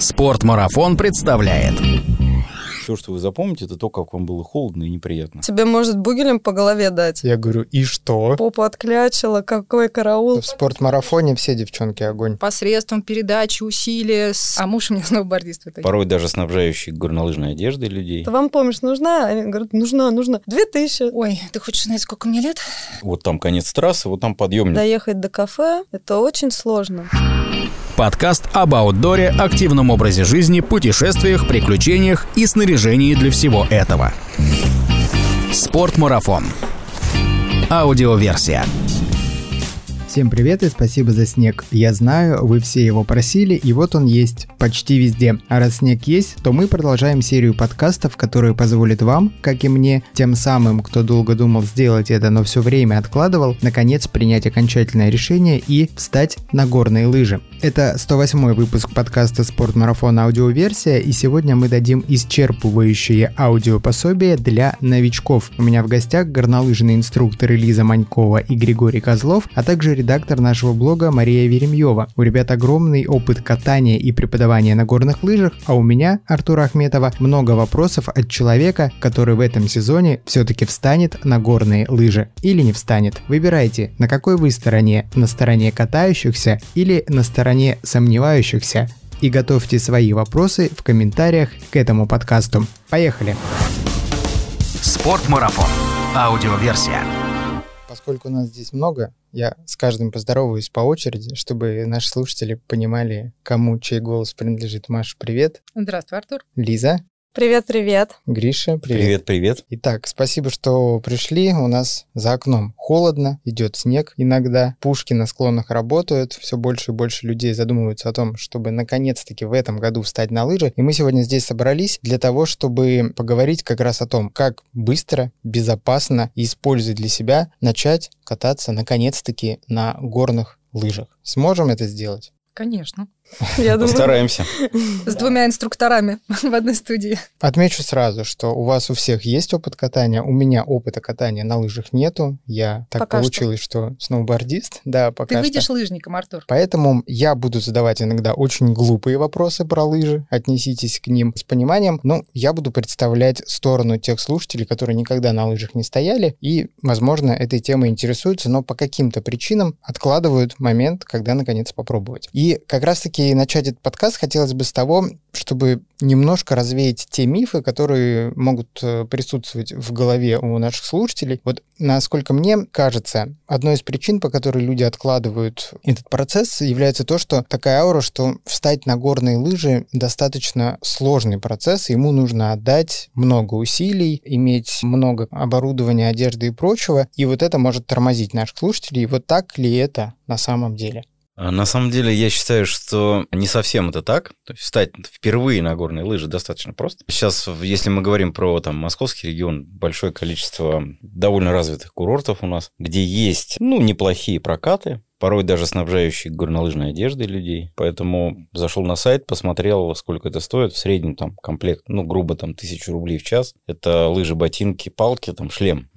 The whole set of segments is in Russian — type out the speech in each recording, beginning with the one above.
Спортмарафон представляет. Все, что вы запомните, это то, как вам было холодно и неприятно. Тебе может бугелем по голове дать. Я говорю, и что? Попу отклячила, какой караул. В спортмарафоне все девчонки огонь. посредством передачи усилия. с- А муж у меня сноубордист. Порой даже снабжающие горнолыжной одеждой людей. Это вам помощь нужна? Они говорят, нужна, нужна. Две тысячи. Ой, ты хочешь знать, сколько мне лет? Вот там конец трассы, вот там подъемник. Доехать до кафе – это очень сложно. Подкаст об аутдоре, активном образе жизни, путешествиях, приключениях и снаряжении для всего этого. Спортмарафон. Аудиоверсия. Всем привет и спасибо за снег. Я знаю, вы все его просили, и вот он есть, почти везде. А раз снег есть, то мы продолжаем серию подкастов, которые позволят вам, как и мне, тем самым, кто долго думал сделать это, но все время откладывал, наконец принять окончательное решение и встать на горные лыжи. Это 108 выпуск подкаста «Спортмарафон. Аудиоверсия», и сегодня мы дадим исчерпывающее аудиопособие для новичков. У меня в гостях горнолыжные инструкторы Лиза Манькова и Григорий Козлов, а также редактор нашего блога Мария Веремьева. У ребят огромный опыт катания и преподавания на горных лыжах, а у меня, Артура Ахметова, много вопросов от человека, который в этом сезоне все-таки встанет на горные лыжи или не встанет. Выбирайте, на какой вы стороне, на стороне катающихся или на стороне сомневающихся, и готовьте свои вопросы в комментариях к этому подкасту. Поехали! Спортмарафон. Аудиоверсия. Поскольку нас здесь много, я с каждым поздороваюсь по очереди, чтобы наши слушатели понимали, кому чей голос принадлежит. Маш, привет. Здравствуй, Артур. Лиза, Привет-привет. Гриша, привет. Привет, привет. Итак, спасибо, что пришли. У нас за окном холодно, идет снег иногда. Пушки на склонах работают. Все больше и больше людей задумываются о том, чтобы наконец-таки в этом году встать на лыжи. И мы сегодня здесь собрались для того, чтобы поговорить как раз о том, как быстро, безопасно и используя для себя начать кататься наконец-таки на горных лыжах. Сможем это сделать? Конечно. Я думаю, Постараемся. С двумя инструкторами в одной студии. Отмечу сразу, что у вас у всех есть опыт катания, у меня опыта катания на лыжах нету. Я так Пока получилось, что. сноубордист, да, пока Ты что. выйдешь лыжником, Артур. Поэтому я буду задавать иногда очень глупые вопросы про лыжи, отнеситесь к ним с пониманием. Но я буду представлять сторону тех слушателей, которые никогда на лыжах не стояли и, возможно, этой темой интересуются, но по каким-то причинам откладывают момент, когда наконец попробовать. И как раз-таки начать этот подкаст хотелось бы с того, чтобы немножко развеять те мифы, которые могут э, присутствовать в голове у наших слушателей. Вот насколько мне кажется, одной из причин, по которой люди откладывают этот процесс, является то, что такая аура, что встать на горные лыжи достаточно сложный процесс, ему нужно отдать много усилий, иметь много оборудования, одежды и прочего, и вот это может тормозить наших слушателей. Вот так ли это на самом деле? А На самом деле, я считаю, что не совсем это так. То есть встать впервые на горные лыжи достаточно просто. Сейчас, если мы говорим про там, московский регион, большое количество довольно развитых курортов у нас, где есть, ну, неплохие прокаты, порой даже снабжающие горнолыжной одеждой людей. Поэтому зашел на сайт, посмотрел, сколько это стоит. В среднем там комплект, ну, грубо там тысячу рублей в час. Это лыжи, ботинки, палки, там шлем.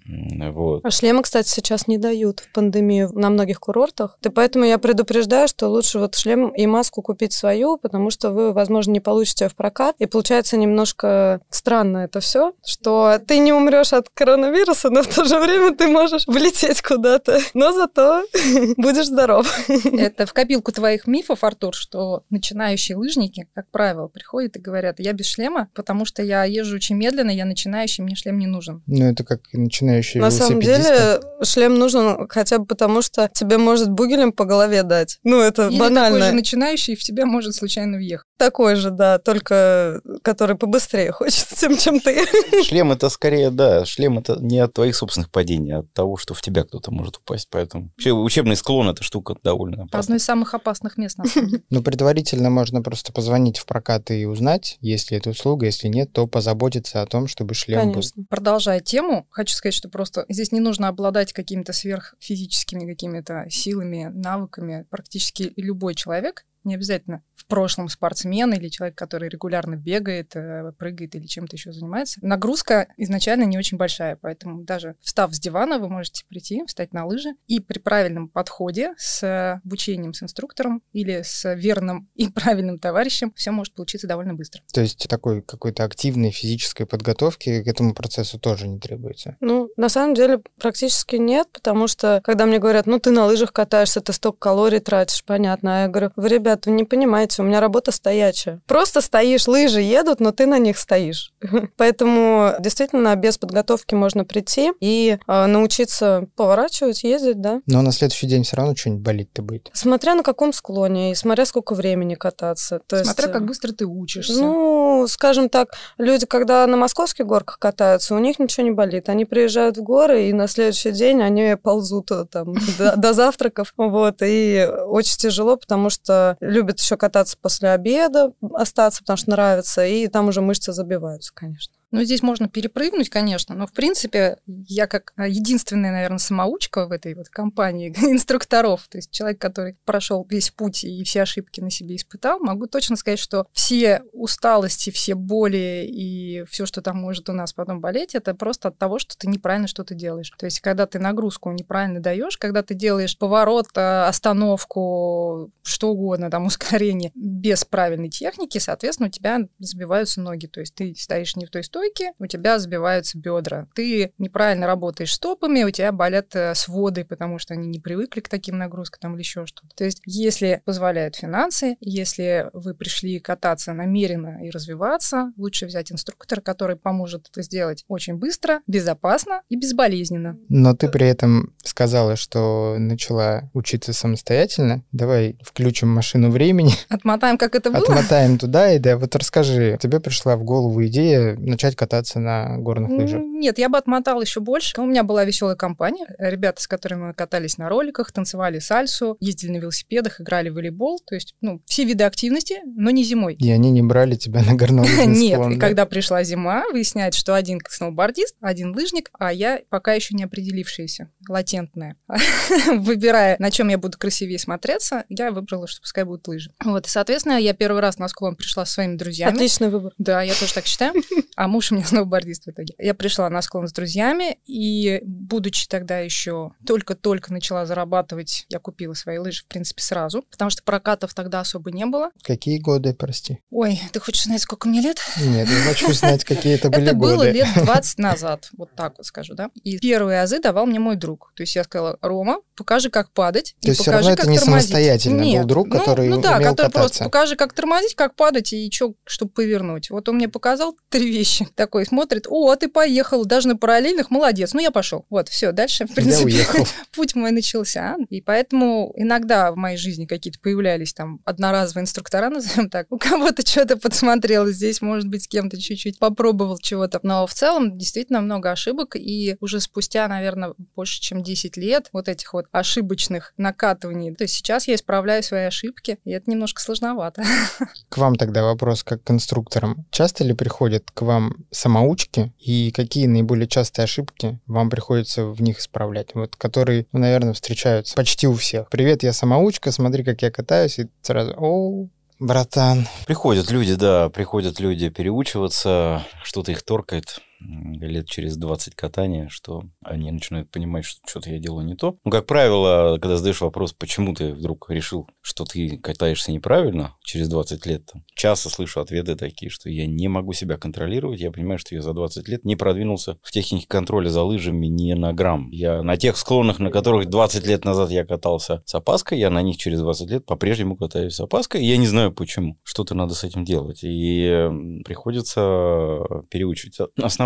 Вот. А шлемы, кстати, сейчас не дают в пандемию на многих курортах. И поэтому я предупреждаю, что лучше вот шлем и маску купить свою, потому что вы, возможно, не получите в прокат. И получается немножко странно это все, что ты не умрешь от коронавируса, но в то же время ты можешь влететь куда-то. Но зато будешь здоров. Это в копилку твоих мифов, Артур, что начинающие лыжники, как правило, приходят и говорят, я без шлема, потому что я езжу очень медленно, я начинающий, мне шлем не нужен. Ну, это как и начинающие На самом деле шлем нужен хотя бы потому, что тебе может бугелем по голове дать. Ну, это Или банально. такой же начинающий в тебя может случайно въехать. Такой же, да, только который побыстрее хочет, тем, чем ты. Шлем это скорее, да, шлем это не от твоих собственных падений, а от того, что в тебя кто-то может упасть. Поэтому вообще учебный склон это штука довольно Одно опасная. из самых опасных мест, на самом деле. Ну, предварительно можно просто позвонить в прокат и узнать, есть ли эта услуга. Если нет, то позаботиться о том, чтобы шлем был. Продолжая тему, хочу сказать, что просто здесь не нужно обладать какими-то сверхфизическими какими-то силами, навыками. Практически любой человек не обязательно в прошлом спортсмен или человек, который регулярно бегает, э, прыгает или чем-то еще занимается. Нагрузка изначально не очень большая, поэтому даже встав с дивана, вы можете прийти, встать на лыжи, и при правильном подходе с обучением с инструктором или с верным и правильным товарищем все может получиться довольно быстро. То есть такой какой-то активной физической подготовки к этому процессу тоже не требуется? Ну, на самом деле практически нет, потому что когда мне говорят, ну, ты на лыжах катаешься, ты столько калорий тратишь, понятно. А я говорю, вы, ребята, вы не понимаете, у меня работа стоячая. Просто стоишь, лыжи едут, но ты на них стоишь. Поэтому действительно без подготовки можно прийти и э, научиться поворачивать, ездить, да. Но на следующий день все равно что-нибудь болеть-то будет. Смотря на каком склоне и смотря сколько времени кататься. То Смотря есть, как быстро ты учишься. Ну, скажем так, люди, когда на московских горках катаются, у них ничего не болит. Они приезжают в горы, и на следующий день они ползут э, там до завтраков. Вот, и очень тяжело, потому что любят еще кататься после обеда, остаться, потому что нравится, и там уже мышцы забиваются, конечно. Ну, здесь можно перепрыгнуть, конечно, но, в принципе, я как а, единственная, наверное, самоучка в этой вот компании инструкторов, то есть человек, который прошел весь путь и все ошибки на себе испытал, могу точно сказать, что все усталости, все боли и все, что там может у нас потом болеть, это просто от того, что ты неправильно что-то делаешь. То есть, когда ты нагрузку неправильно даешь, когда ты делаешь поворот, а, остановку, что угодно, там, ускорение без правильной техники, соответственно, у тебя забиваются ноги. То есть ты стоишь не в той стойке, у тебя забиваются бедра. Ты неправильно работаешь стопами, у тебя болят э, своды, потому что они не привыкли к таким нагрузкам там, или еще что-то. То есть если позволяют финансы, если вы пришли кататься намеренно и развиваться, лучше взять инструктора, который поможет это сделать очень быстро, безопасно и безболезненно. Но ты при этом сказала, что начала учиться самостоятельно. Давай включим машину времени, Отмотаем, как это было. отмотаем туда и да. Вот расскажи, тебе пришла в голову идея начать кататься на горных лыжах. Нет, я бы отмотал еще больше. У меня была веселая компания. Ребята, с которыми мы катались на роликах, танцевали сальсу, ездили на велосипедах, играли в волейбол. То есть, ну, все виды активности, но не зимой. И они не брали тебя на горнолыжный Нет, склон, и да? когда пришла зима, выясняется, что один сноубордист, один лыжник, а я пока еще не определившаяся, латентная. Выбирая, на чем я буду красивее смотреться, я выбрала, что пускай будут лыжи. Вот, и, соответственно, я первый раз на склон пришла со своими друзьями. Отличный выбор. Да, я тоже так считаю. А муж у меня сноубордист в итоге. Я пришла на склон с друзьями, и, будучи тогда еще только-только начала зарабатывать, я купила свои лыжи, в принципе, сразу, потому что прокатов тогда особо не было. Какие годы, прости? Ой, ты хочешь знать, сколько мне лет? Нет, я хочу знать, какие это были Это было годы. лет 20 назад, вот так вот скажу, да. И первые азы давал мне мой друг. То есть я сказала, Рома, покажи, как падать. То и есть покажи, равно это не тормозить». самостоятельно был друг, ну, который Ну да, умел который просто покажи, как тормозить, как падать и что, чтобы повернуть. Вот он мне показал три вещи. Такой смотрит, о, ты поехал, даже на параллельных, молодец. Ну, я пошел. Вот, все, дальше, в принципе, путь мой начался. И поэтому иногда в моей жизни какие-то появлялись там одноразовые инструктора, назовем так. У кого-то что-то подсмотрел здесь, может быть, с кем-то чуть-чуть попробовал чего-то. Но в целом действительно много ошибок. И уже спустя, наверное, больше, чем 10 лет вот этих вот ошибочных накатываний. То есть сейчас я исправляю свои ошибки, и это немножко сложновато. К вам тогда вопрос как к инструкторам. Часто ли приходят к вам самоучки и какие наиболее частые ошибки вам приходится в них исправлять? Вот которые, ну, наверное, встречаются почти у всех. Привет, я самоучка, смотри, как я катаюсь, и сразу, о, братан. Приходят люди, да, приходят люди переучиваться, что-то их торкает лет через 20 катания, что они начинают понимать, что что-то я делаю не то. Ну, как правило, когда задаешь вопрос, почему ты вдруг решил, что ты катаешься неправильно, через 20 лет, там, часто слышу ответы такие, что я не могу себя контролировать, я понимаю, что я за 20 лет не продвинулся в технике контроля за лыжами ни на грамм. Я на тех склонах, на которых 20 лет назад я катался с опаской, я на них через 20 лет по-прежнему катаюсь с опаской, и я не знаю почему. Что-то надо с этим делать. И приходится переучивать.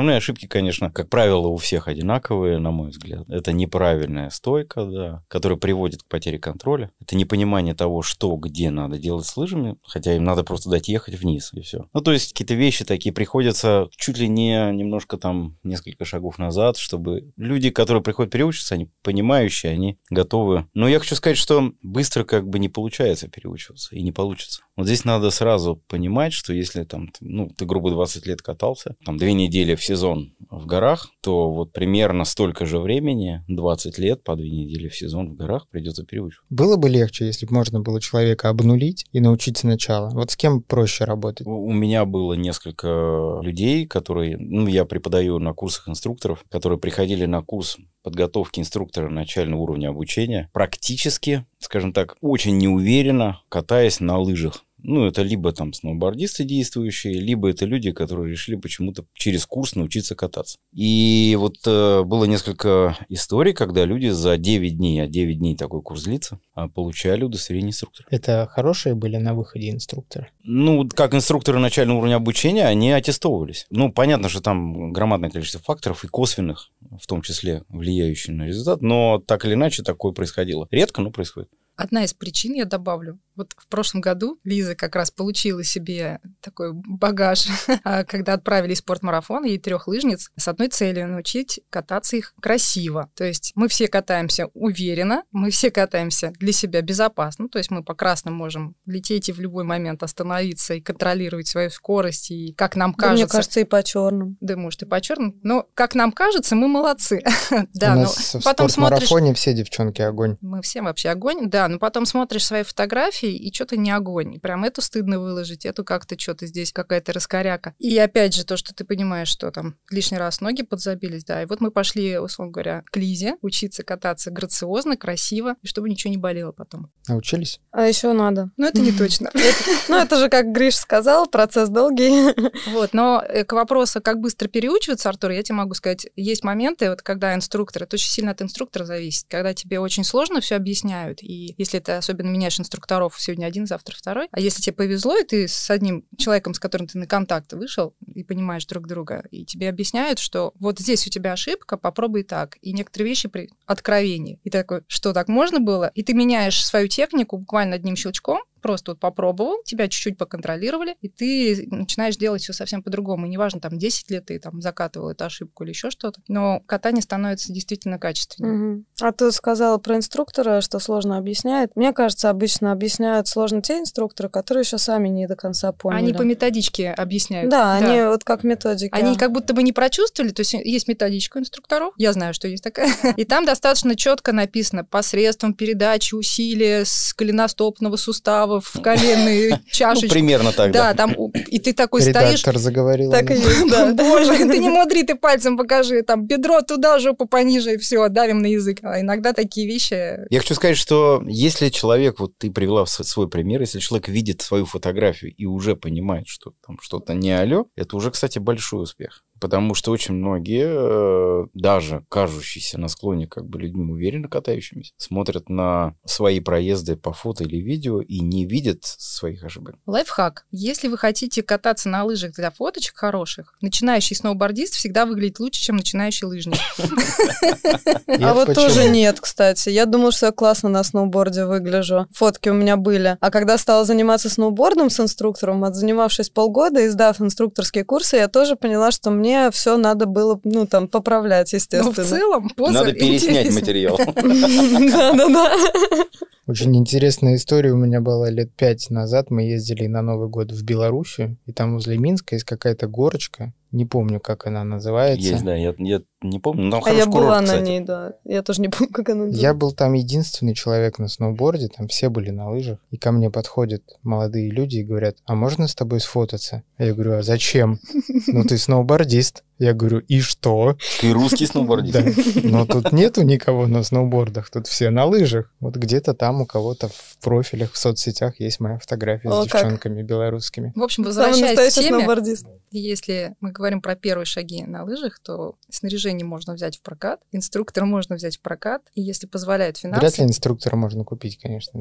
Основные ошибки, конечно, как правило, у всех одинаковые, на мой взгляд. Это неправильная стойка, да, которая приводит к потере контроля. Это непонимание того, что, где надо делать с лыжами, хотя им надо просто дать ехать вниз, и все. Ну, то есть какие-то вещи такие приходится чуть ли не немножко там несколько шагов назад, чтобы люди, которые приходят переучиваться, они понимающие, они готовы. Но я хочу сказать, что быстро как бы не получается переучиваться, и не получится. Вот здесь надо сразу понимать, что если там, ну, ты грубо 20 лет катался, там две недели в сезон в горах, то вот примерно столько же времени, 20 лет по две недели в сезон в горах придется переучивать. Было бы легче, если бы можно было человека обнулить и научить сначала? Вот с кем проще работать? У меня было несколько людей, которые, ну, я преподаю на курсах инструкторов, которые приходили на курс подготовки инструктора начального уровня обучения, практически, скажем так, очень неуверенно катаясь на лыжах. Ну, это либо там сноубордисты действующие, либо это люди, которые решили почему-то через курс научиться кататься. И вот э, было несколько историй, когда люди за 9 дней, а 9 дней такой курс длится, а, получали удостоверение инструктора. Это хорошие были на выходе инструкторы? Ну, как инструкторы начального уровня обучения, они аттестовывались. Ну, понятно, что там громадное количество факторов и косвенных, в том числе влияющих на результат, но так или иначе такое происходило. Редко, но происходит. Одна из причин, я добавлю, вот в прошлом году Лиза как раз получила себе такой багаж, а, когда отправили спортмарафон, ей трех лыжниц с одной целью научить кататься их красиво. То есть мы все катаемся уверенно, мы все катаемся для себя безопасно, то есть мы по красным можем лететь и в любой момент остановиться и контролировать свою скорость, и как нам Да, кажется... мне кажется, и по черным. Да, может, и по черным. Но, как нам кажется, мы молодцы. Да, но потом смотришь... спортмарафоне все девчонки огонь. Мы все вообще огонь, да, но потом смотришь свои фотографии, и что-то не огонь. Прям эту стыдно выложить, эту как-то что-то здесь какая-то раскоряка. И опять же, то, что ты понимаешь, что там лишний раз ноги подзабились, да. И вот мы пошли, условно говоря, к Лизе учиться кататься грациозно, красиво, и чтобы ничего не болело потом. Научились? А еще надо. Но это не точно. Ну, это же, как Гриш сказал, процесс долгий. Вот, но э, к вопросу, как быстро переучиваться, Артур, я тебе могу сказать, есть моменты, вот когда инструктор, это очень сильно от инструктора зависит, когда тебе очень сложно все объясняют, и если ты особенно меняешь инструкторов, сегодня один, завтра второй, а если тебе повезло, и ты с одним человеком, с которым ты на контакт вышел, и понимаешь друг друга, и тебе объясняют, что вот здесь у тебя ошибка, попробуй так, и некоторые вещи при откровении. И ты такой, что так можно было? И ты меняешь свою технику буквально одним щелчком, просто вот попробовал, тебя чуть-чуть поконтролировали, и ты начинаешь делать все совсем по-другому. И неважно, там, 10 лет ты там закатывал эту ошибку или еще что-то, но катание становится действительно качественнее. Мгм. А ты сказала про инструктора, что сложно объясняет. Мне кажется, обычно объясняют сложно те инструкторы, которые еще сами не до конца поняли. Они по методичке объясняют. Да, они вот как методики. Они как будто бы не прочувствовали, то есть есть методичка инструкторов, я знаю, что есть такая, и там достаточно четко написано посредством передачи усилия с голеностопного сустава в коленные Ну, чашечки. примерно так, Да, да. там, и ты такой стоишь, Редактор заговорил. Так и есть, да. Боже, ты не мудри, ты пальцем покажи, там, бедро туда, жопу пониже, и все, давим на язык. А иногда такие вещи... Я хочу сказать, что если человек, вот ты привела свой пример, если человек видит свою фотографию и уже понимает, что там что-то не алё, это уже, кстати, большой успех. Потому что очень многие, э, даже кажущиеся на склоне как бы людьми уверенно катающимися, смотрят на свои проезды по фото или видео и не видят своих ошибок. Лайфхак. Если вы хотите кататься на лыжах для фоточек хороших, начинающий сноубордист всегда выглядит лучше, чем начинающий лыжник. А вот тоже нет, кстати. Я думала, что я классно на сноуборде выгляжу. Фотки у меня были. А когда стала заниматься сноубордом с инструктором, отзанимавшись полгода и сдав инструкторские курсы, я тоже поняла, что мне все надо было, ну, там, поправлять, Но в естественно. целом поза Надо переснять интересная. материал. Да-да-да. Очень интересная история у меня была лет пять назад. Мы ездили на Новый год в Белоруссию, и там возле Минска есть какая-то горочка. Не помню, как она называется. Есть, да, я, я не помню. но А я курорт, была на кстати. ней, да. Я тоже не помню, как она Я был там единственный человек на сноуборде, там все были на лыжах. И ко мне подходят молодые люди и говорят, а можно с тобой сфотаться? А я говорю, а зачем? Ну ты сноубордист. Я говорю, и что? Ты русский сноубордист. Да. Но тут нету никого на сноубордах, тут все на лыжах. Вот где-то там у кого-то в профилях, в соцсетях есть моя фотография О, с как. девчонками белорусскими. В общем, Самый возвращаясь к теме, сноубордист. Если мы говорим про первые шаги на лыжах, то снаряжение можно взять в прокат, инструктора можно взять в прокат, и если позволяют Вряд финансы, ли инструктора можно купить, конечно.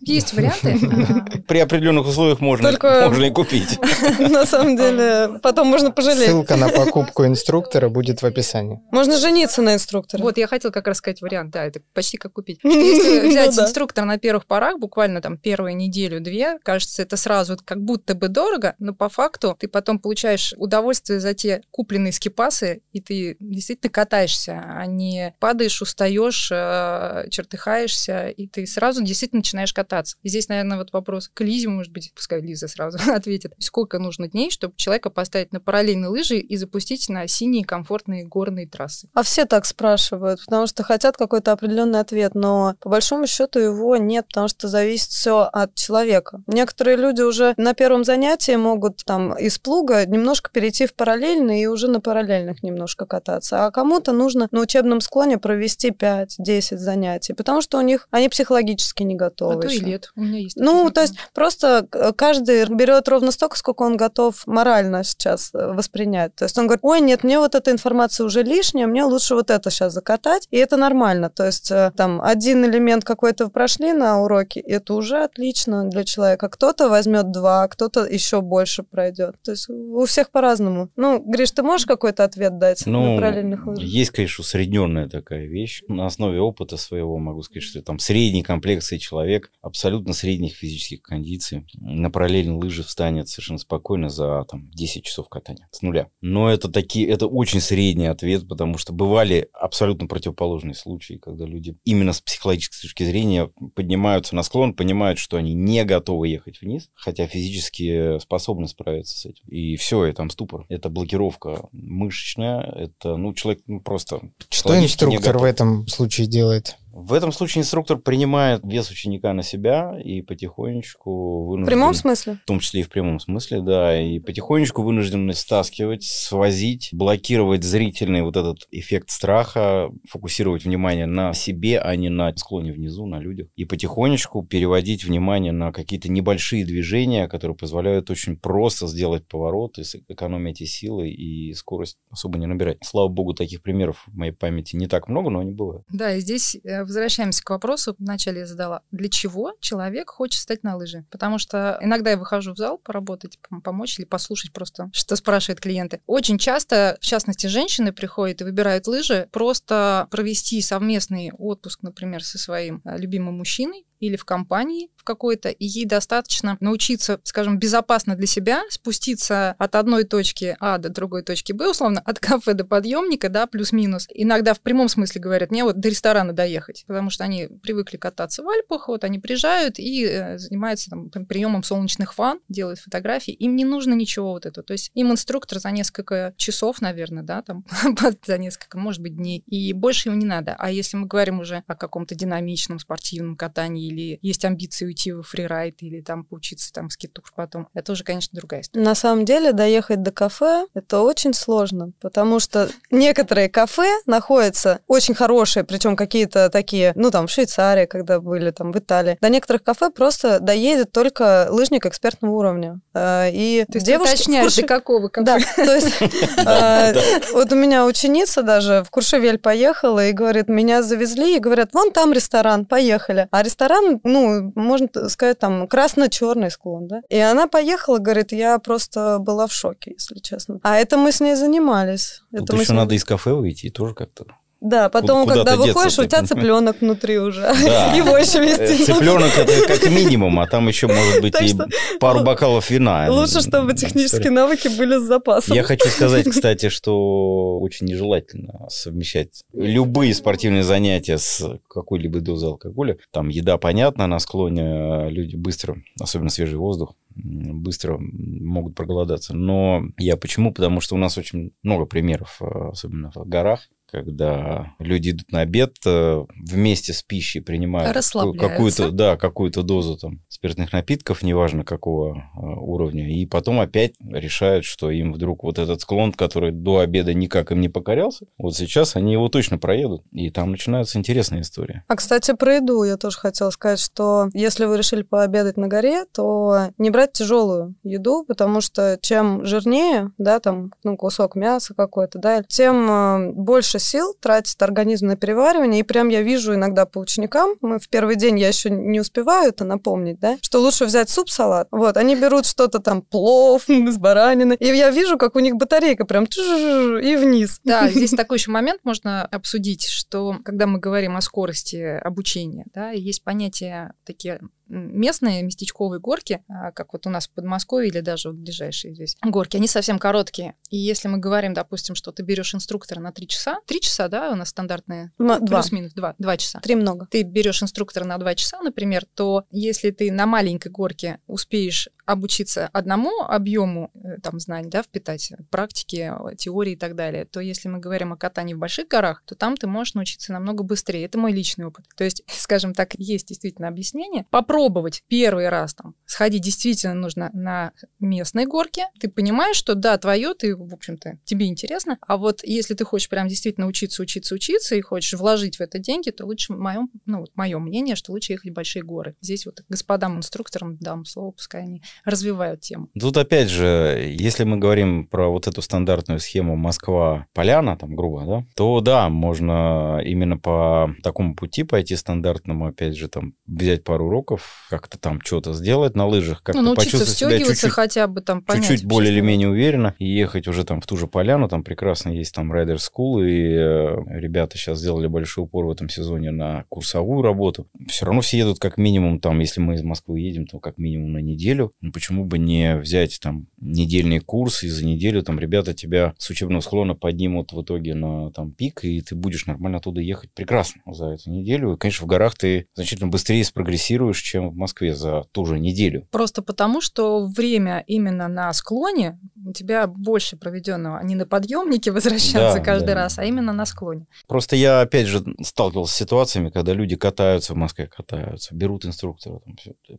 есть варианты. А, При определенных условиях можно, Только- можно и купить. На самом деле, потом можно пожалеть. Ссылка на покупку инструктора будет в описании. Можно жениться на инструкторе. Вот, я хотела как раз сказать вариант, да, это почти как купить. Что Если взять Ну инструктора на первых порах, буквально там первую неделю-две, кажется, это сразу как будто бы дорого, но по факту ты потом получаешь удовольствие за те купленные скипасы, и ты действительно катаешься, а не падаешь, устаешь, э, чертыхаешься, и ты сразу действительно начинаешь кататься. И здесь, наверное, вот вопрос к Лизе, может быть, пускай Лиза сразу ответит. Сколько нужно дней, чтобы человека поставить на параллельные лыжи и запустить на синие комфортные горные трассы? А все так спрашивают, потому что хотят какой-то определенный ответ, но по большому счету его нет, потому что зависит все от человека. Некоторые люди уже на первом занятии могут там из плуга немножко перейти в параллельный и уже на параллельных немножко кататься. А кому-то нужно на учебном склоне провести 5-10 занятий, потому что у них они психологически не готовы. А то и еще. лет. У меня есть Ну, то есть просто э, каждый берет ровно столько, сколько он готов морально сейчас э, воспринять. То есть он говорит, ой, нет, мне вот эта информация уже лишняя, мне лучше вот это сейчас закатать, и это нормально. То есть э, там один элемент какой-то прошли на уроке, и это уже отлично для человека. Кто-то возьмет два, кто-то еще больше пройдет. То есть у всех по-разному. Ну, Гриш, ты можешь какой-то ответ дать на Ну, параллельных лыжах? есть, конечно, усредненная такая вещь. На основе опыта своего могу сказать, что там средней комплекции человек, абсолютно средних физических кондиций, на параллельной лыжи встанет совершенно спокойно за там, 10 часов катания с нуля. Но это, такие, это очень средний ответ, потому что бывали абсолютно противоположные случаи, когда люди именно с психологической точки зрения поднимаются на склон, понимают, что они не готовы ехать вниз, хотя физически способны справиться с этим. И все, и там ступор. Это блокировка мышечная, это, ну, человек ну, просто... Что инструктор в этом случае делает? В этом случае инструктор принимает вес ученика на себя и потихонечку В вынужден... прямом смысле? В том числе и в прямом смысле, да, и потихонечку вынуждены стаскивать, свозить, блокировать зрительный вот этот эффект страха, фокусировать внимание на себе, а не на склоне внизу, на людях, и потихонечку переводить внимание на какие-то небольшие движения, которые позволяют очень просто сделать поворот и экономить и силы, и скорость особо не набирать. Слава богу, таких примеров в моей памяти не так много, но они бывают. Да, и здесь э, возвращаемся к вопросу, вначале я задала, для чего человек хочет встать на лыжи? Потому что иногда я выхожу в зал поработать, пом- помочь или послушать просто, что спрашивают клиенты. Очень часто, в частности, женщины приходят и выбирают лыжи просто провести совместный отпуск, например, со своим э, любимым мужчиной, или в компании в какой-то, и ей достаточно научиться, скажем, безопасно для себя спуститься от одной точки А до другой точки Б, условно, от кафе до подъемника, да, плюс-минус. Иногда в прямом смысле говорят, мне вот до ресторана доехать, потому что они привыкли кататься в Альпах, вот они приезжают и э, занимаются там приемом солнечных ванн, делают фотографии, им не нужно ничего вот этого. То есть им инструктор за несколько часов, наверное, да, там, за несколько, может быть, дней, и больше ему не надо. А если мы говорим уже о каком-то динамичном спортивном катании или есть амбиции уйти в фрирайд или там поучиться там скитур потом, это уже, конечно, другая история. На самом деле доехать до кафе это очень сложно, потому что некоторые кафе находятся очень хорошие, причем какие-то такие, ну там в Швейцарии, когда были там в Италии. До некоторых кафе просто доедет только лыжник экспертного уровня. Э, И То есть девушки уточняешь, Курше- до какого кафе? Да, то есть э, вот у меня ученица даже в Куршевель поехала и говорит, меня завезли и говорят, вон там ресторан, поехали. А ресторан, ну, можно сказать, там красно-черный склон, да. И она поехала, говорит, я просто была в шоке, если честно. А это мы с ней занимались. Тут Это мы с еще ней- надо из кафе выйти тоже как-то Да, потом, Куда- когда выходишь, у тебя цыпленок внутри уже. Да. Его еще Э, вести. Цыпленок это как минимум, а там еще может быть и пару бокалов вина. Лучше, чтобы технические навыки были с запасом. Я хочу сказать, кстати, что очень нежелательно совмещать любые спортивные занятия с какой-либо дозой алкоголя. Там еда, понятно, на склоне а люди быстро, особенно свежий воздух, быстро могут проголодаться. Но я почему? Потому что у нас очень много примеров, а, особенно в горах, когда люди идут на обед э, вместе с пищей принимают какую-то, да, какую-то дозу там спиртных напитков, неважно какого э, уровня, и потом опять решают, что им вдруг вот этот склон, который до обеда никак им не покорялся, вот сейчас они его точно проедут, и там начинается интересная история. А, кстати, про еду я тоже хотела сказать, что если вы решили пообедать на горе, то не брать тяжелую еду, потому что чем жирнее, да, там, ну, кусок мяса какой-то, да, тем э, больше сил тратит организм на переваривание. И прям я вижу иногда по ученикам, мы в первый день я еще не успеваю это напомнить, да, что лучше взять суп-салат. Вот, они берут что-то там, плов с бараниной, и я вижу, как у них батарейка прям и вниз. Да, здесь такой еще момент можно обсудить, что когда мы говорим о скорости обучения, да, есть понятия такие местные местечковые горки, а, как вот у нас в Подмосковье или даже вот ближайшие здесь горки, они совсем короткие. И если мы говорим, допустим, что ты берешь инструктора на 3 часа, 3 часа, да, у нас стандартные, Ну, два. плюс-минус 2, 2 часа. Три много. Ты берешь инструктора на 2 часа, например, то если ты на маленькой горке успеешь обучиться одному объему э, там знаний, да, впитать практики, э, теории и так далее, то если мы говорим о катании в больших горах, то там ты можешь научиться намного быстрее. Это мой личный опыт. То есть, скажем так, есть действительно объяснение. Попробовать первый раз там сходить действительно нужно на местной горке. Ты понимаешь, что да, твое, ты, в общем-то, тебе интересно. А вот если ты хочешь прям действительно учиться, учиться, учиться и хочешь вложить в это деньги, то лучше, моем, ну, вот мое мнение, что лучше ехать в большие горы. Здесь вот господам инструкторам дам слово, пускай они развивают тему. Тут опять же, если мы говорим про вот эту стандартную схему Москва-Поляна, там грубо, да, то да, можно именно по такому пути пойти стандартному, опять же, там взять пару уроков, как-то там что-то сделать на лыжах, как-то Ну, почувствовать себя чуть-чуть хотя бы там понять. чуть-чуть более или менее уверенно и ехать уже там в ту же поляну, там прекрасно есть там Rider School, и э, ребята сейчас сделали большой упор в этом сезоне на курсовую работу. Все равно все едут как минимум там, если мы из Москвы едем, то как минимум на неделю. Ну, почему бы не взять там недельный курс, и за неделю там ребята тебя с учебного склона поднимут в итоге на там пик, и ты будешь нормально оттуда ехать прекрасно за эту неделю. И, конечно, в горах ты значительно быстрее спрогрессируешь, чем в Москве за ту же неделю. Просто потому, что время именно на склоне у тебя больше проведенного, а не на подъемнике возвращаться Да, каждый да. раз, а именно на склоне. Просто я, опять же, сталкивался с ситуациями, когда люди катаются в Москве, катаются, берут инструктора. Там.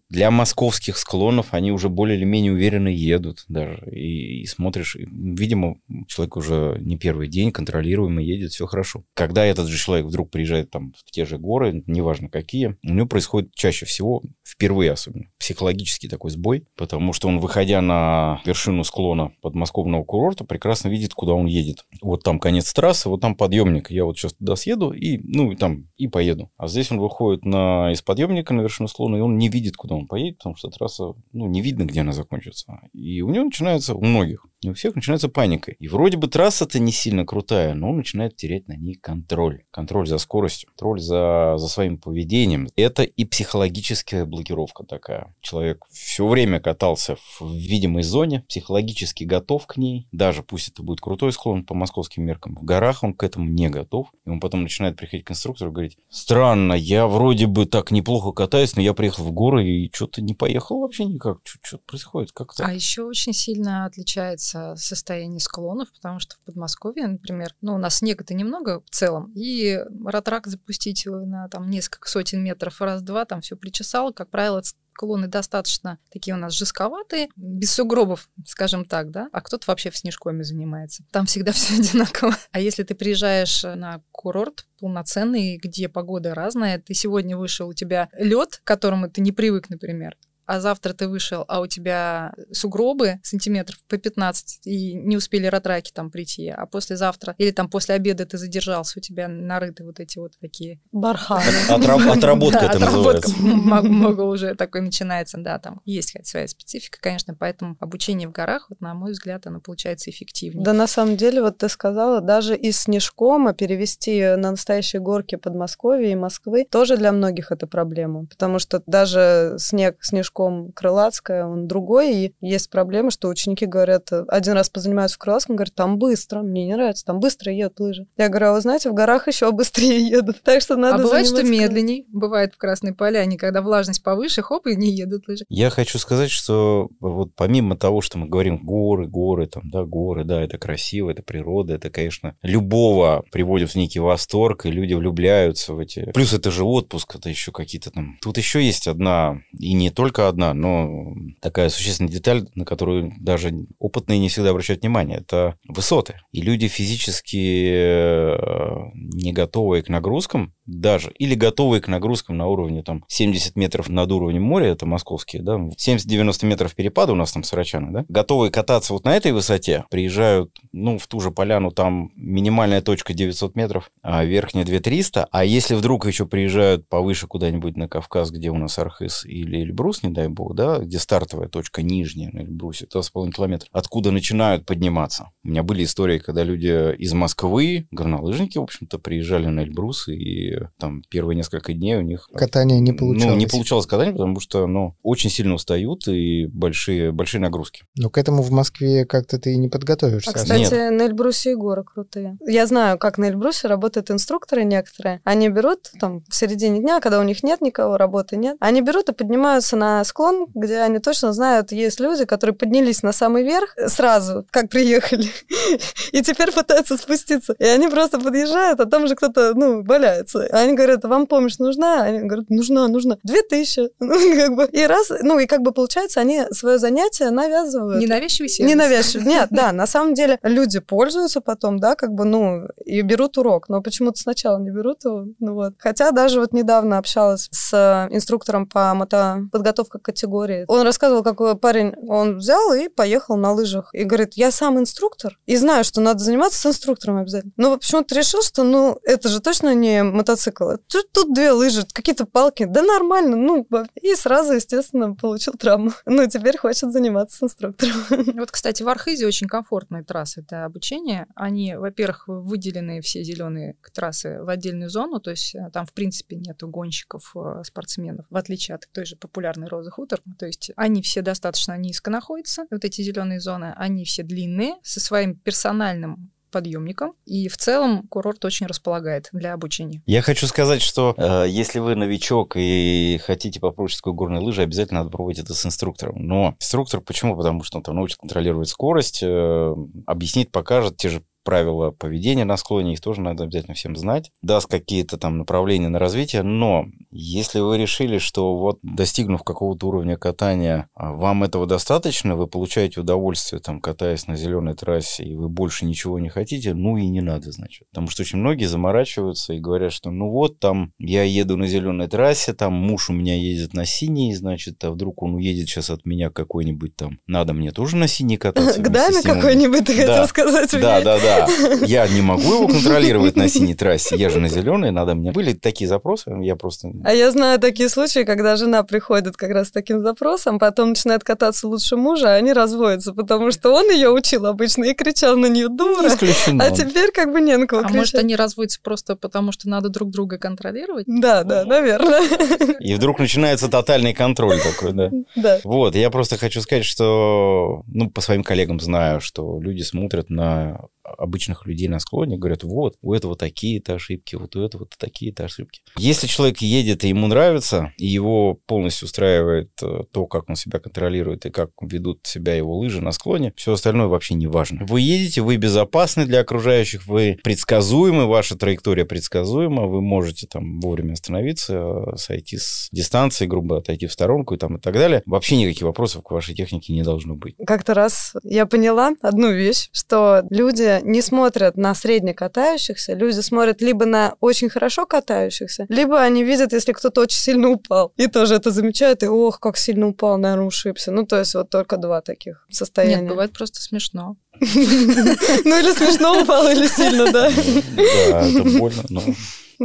Для московских склонов они уже более или менее уверенно едут даже. И, и смотришь, и, видимо, человек уже не первый день контролируемо едет, все хорошо. Когда этот же человек вдруг приезжает там в те же горы, неважно какие, у него происходит чаще всего, впервые особенно, психологический такой сбой, потому что он, выходя на вершину склона подмосковного курорта, прекрасно видит, куда он едет. Вот там конец трассы, вот там подъемник. Я вот сейчас туда съеду и, ну, и там, и поеду. А здесь он выходит на, из подъемника на вершину склона, и он не видит, куда он поедет, потому что трасса, ну, не видно, где она закончится. И у него начинается, у многих, не у всех начинается паника. И вроде бы трасса-то не сильно крутая, но он начинает терять на ней контроль. Контроль за скоростью, контроль за, за своим поведением. Это и психологическая блокировка такая. Человек все время катался в видимой зоне, психологически готов к ней. Даже пусть это будет крутой склон по московским меркам. В горах он к этому не готов. И он потом начинает приходить к инструктору и говорить, странно, я вроде бы так неплохо катаюсь, но я приехал в горы и что-то не поехал вообще никак. Что происходит? Как так? А еще очень сильно отличается состояние склонов, потому что в Подмосковье, например, ну, у нас снега-то немного в целом, и ратрак запустить на там несколько сотен метров раз-два, там все причесало, как правило, склоны достаточно такие у нас жестковатые, без сугробов, скажем так, да, а кто-то вообще в снежкоме занимается. Там всегда все одинаково. А если ты приезжаешь на курорт полноценный, где погода разная, ты сегодня вышел, у тебя лед, к которому ты не привык, например, а завтра ты вышел, а у тебя сугробы сантиметров по 15, и не успели ратраки там прийти, а послезавтра, или там после обеда ты задержался, у тебя нарыты вот эти вот такие... Барханы. Отраб- Отработка Да, это отработка называется. много уже такой начинается, да, там есть хоть своя специфика, конечно, поэтому обучение в горах, вот на мой взгляд, оно получается эффективнее. Да, на самом деле, вот ты сказала, даже из Снежкома перевести на настоящие горки Подмосковья и Москвы тоже для многих это проблема, потому что даже снег Снежком Крылатская, он другой, и есть проблема, что ученики говорят, один раз позанимаются в Крылатском, говорят, там быстро, мне не нравится, там быстро едут лыжи. Я говорю, а вы знаете, в горах еще быстрее едут, так что надо а бывает, что медленней, бывает в Красной Поляне, когда влажность повыше, хоп, и не едут лыжи. Я хочу сказать, что вот помимо того, что мы говорим горы, горы, там, да, горы, да, это красиво, это природа, это, конечно, любого приводит в некий восторг, и люди влюбляются в эти... Плюс это же отпуск, это еще какие-то там... Тут еще есть одна, и не только одна, но такая существенная деталь, на которую даже опытные не всегда обращают внимание, это высоты. И люди физически э, не готовые к нагрузкам даже, или готовые к нагрузкам на уровне там 70 метров над уровнем моря, это московские, да, 70-90 метров перепада у нас там Сарачана, да, готовые кататься вот на этой высоте, приезжают, ну, в ту же поляну, там минимальная точка 900 метров, а верхняя 2300, а если вдруг еще приезжают повыше куда-нибудь на Кавказ, где у нас Архыз или Эльбрус дай бог, да, где стартовая точка нижняя на Эльбрусе, 2,5 километра, откуда начинают подниматься. У меня были истории, когда люди из Москвы, горнолыжники, в общем-то, приезжали на Эльбрус, и там первые несколько дней у них... Катание не получалось. Ну, не получалось катание, потому что, ну, очень сильно устают и большие, большие нагрузки. Но к этому в Москве как-то ты и не подготовишься. А, кстати, на Эльбрусе и горы крутые. Я знаю, как на Эльбрусе работают инструкторы некоторые. Они берут там в середине дня, когда у них нет никого, работы нет, они берут и поднимаются на склон, где они точно знают, есть люди, которые поднялись на самый верх сразу, как приехали, и теперь пытаются спуститься. И они просто подъезжают, а там же кто-то, ну, валяется. Они говорят, вам помощь нужна? Они говорят, нужна, нужна. Две тысячи. Ну, как бы. И раз, ну, и как бы получается, они свое занятие навязывают. Ненавязчивый сервис. Ненавязчивый. Нет, да, на самом деле люди пользуются потом, да, как бы, ну, и берут урок, но почему-то сначала не берут его, ну вот. Хотя даже вот недавно общалась с инструктором по мотоподготовке категории. Он рассказывал, какой парень, он взял и поехал на лыжах. И говорит, я сам инструктор, и знаю, что надо заниматься с инструктором обязательно. Но почему-то решил, что, ну, это же точно не мотоцикл. Тут, тут две лыжи, какие-то палки. Да нормально, ну, и сразу, естественно, получил травму. Ну, теперь хочет заниматься с инструктором. Вот, кстати, в Архизе очень комфортные трассы для обучения. Они, во-первых, выделены все зеленые трассы в отдельную зону, то есть э, там, в принципе, нету гонщиков, э, спортсменов, в отличие от той же популярной Розы Хутор. То есть они все достаточно низко находятся, вот эти зеленые зоны, они все длинные, со своим персональным подъемником. И в целом курорт очень располагает для обучения. Я хочу сказать, что э, если вы новичок и хотите попробовать такой горной лыжи, обязательно надо это с инструктором. Но инструктор почему? Потому что он там научит контролировать скорость, э, объяснит, покажет те же правила поведения на склоне, их тоже надо обязательно всем знать, даст какие-то там направления на развитие, но если вы решили, что вот достигнув какого-то уровня катания, а, вам этого достаточно, вы получаете удовольствие, там, катаясь на зеленой трассе, и вы больше ничего не хотите, ну и не надо, значит. Потому что очень многие заморачиваются и говорят, что ну вот там я еду на зеленой трассе, там муж у меня ездит на синей, значит, а вдруг он уедет сейчас от меня какой-нибудь там, надо мне тоже на синей кататься. К даме какой-нибудь, ты хотел сказать. Да, да, да. Я не могу его контролировать на синей трассе, я же на зеленой, надо мне. Были такие запросы, я просто... А я знаю такие случаи, когда жена приходит как раз с таким запросом, потом начинает кататься лучше мужа, а они разводятся, потому что он ее учил обычно и кричал на нее дура. А теперь как бы не на кого А может, они разводятся просто потому, что надо друг друга контролировать? Да, да, наверное. И вдруг начинается тотальный контроль такой, да? Да. Вот, я просто хочу сказать, что, ну, по своим коллегам знаю, что люди смотрят на обычных людей на склоне, говорят, вот, у этого такие-то ошибки, вот у этого такие-то ошибки. Если человек едет и ему нравится, и его полностью устраивает э, то, как он себя контролирует и как ведут себя его лыжи на склоне, все остальное вообще не важно. Вы едете, вы безопасны для окружающих, вы предсказуемы, ваша траектория предсказуема, вы можете там вовремя остановиться, э, сойти с дистанции, грубо отойти в сторонку и там и так далее. Вообще никаких вопросов к вашей технике не должно быть. Как-то раз я поняла одну вещь, что люди не смотрят на средне катающихся, люди смотрят либо на очень хорошо катающихся, либо они видят, если кто-то очень сильно упал. И тоже это замечают, и ох, как сильно упал, наверное, ушибся. Ну, то есть вот только два таких состояния. Нет, бывает просто смешно. Ну, или смешно упал, или сильно, да. Да, это больно, но...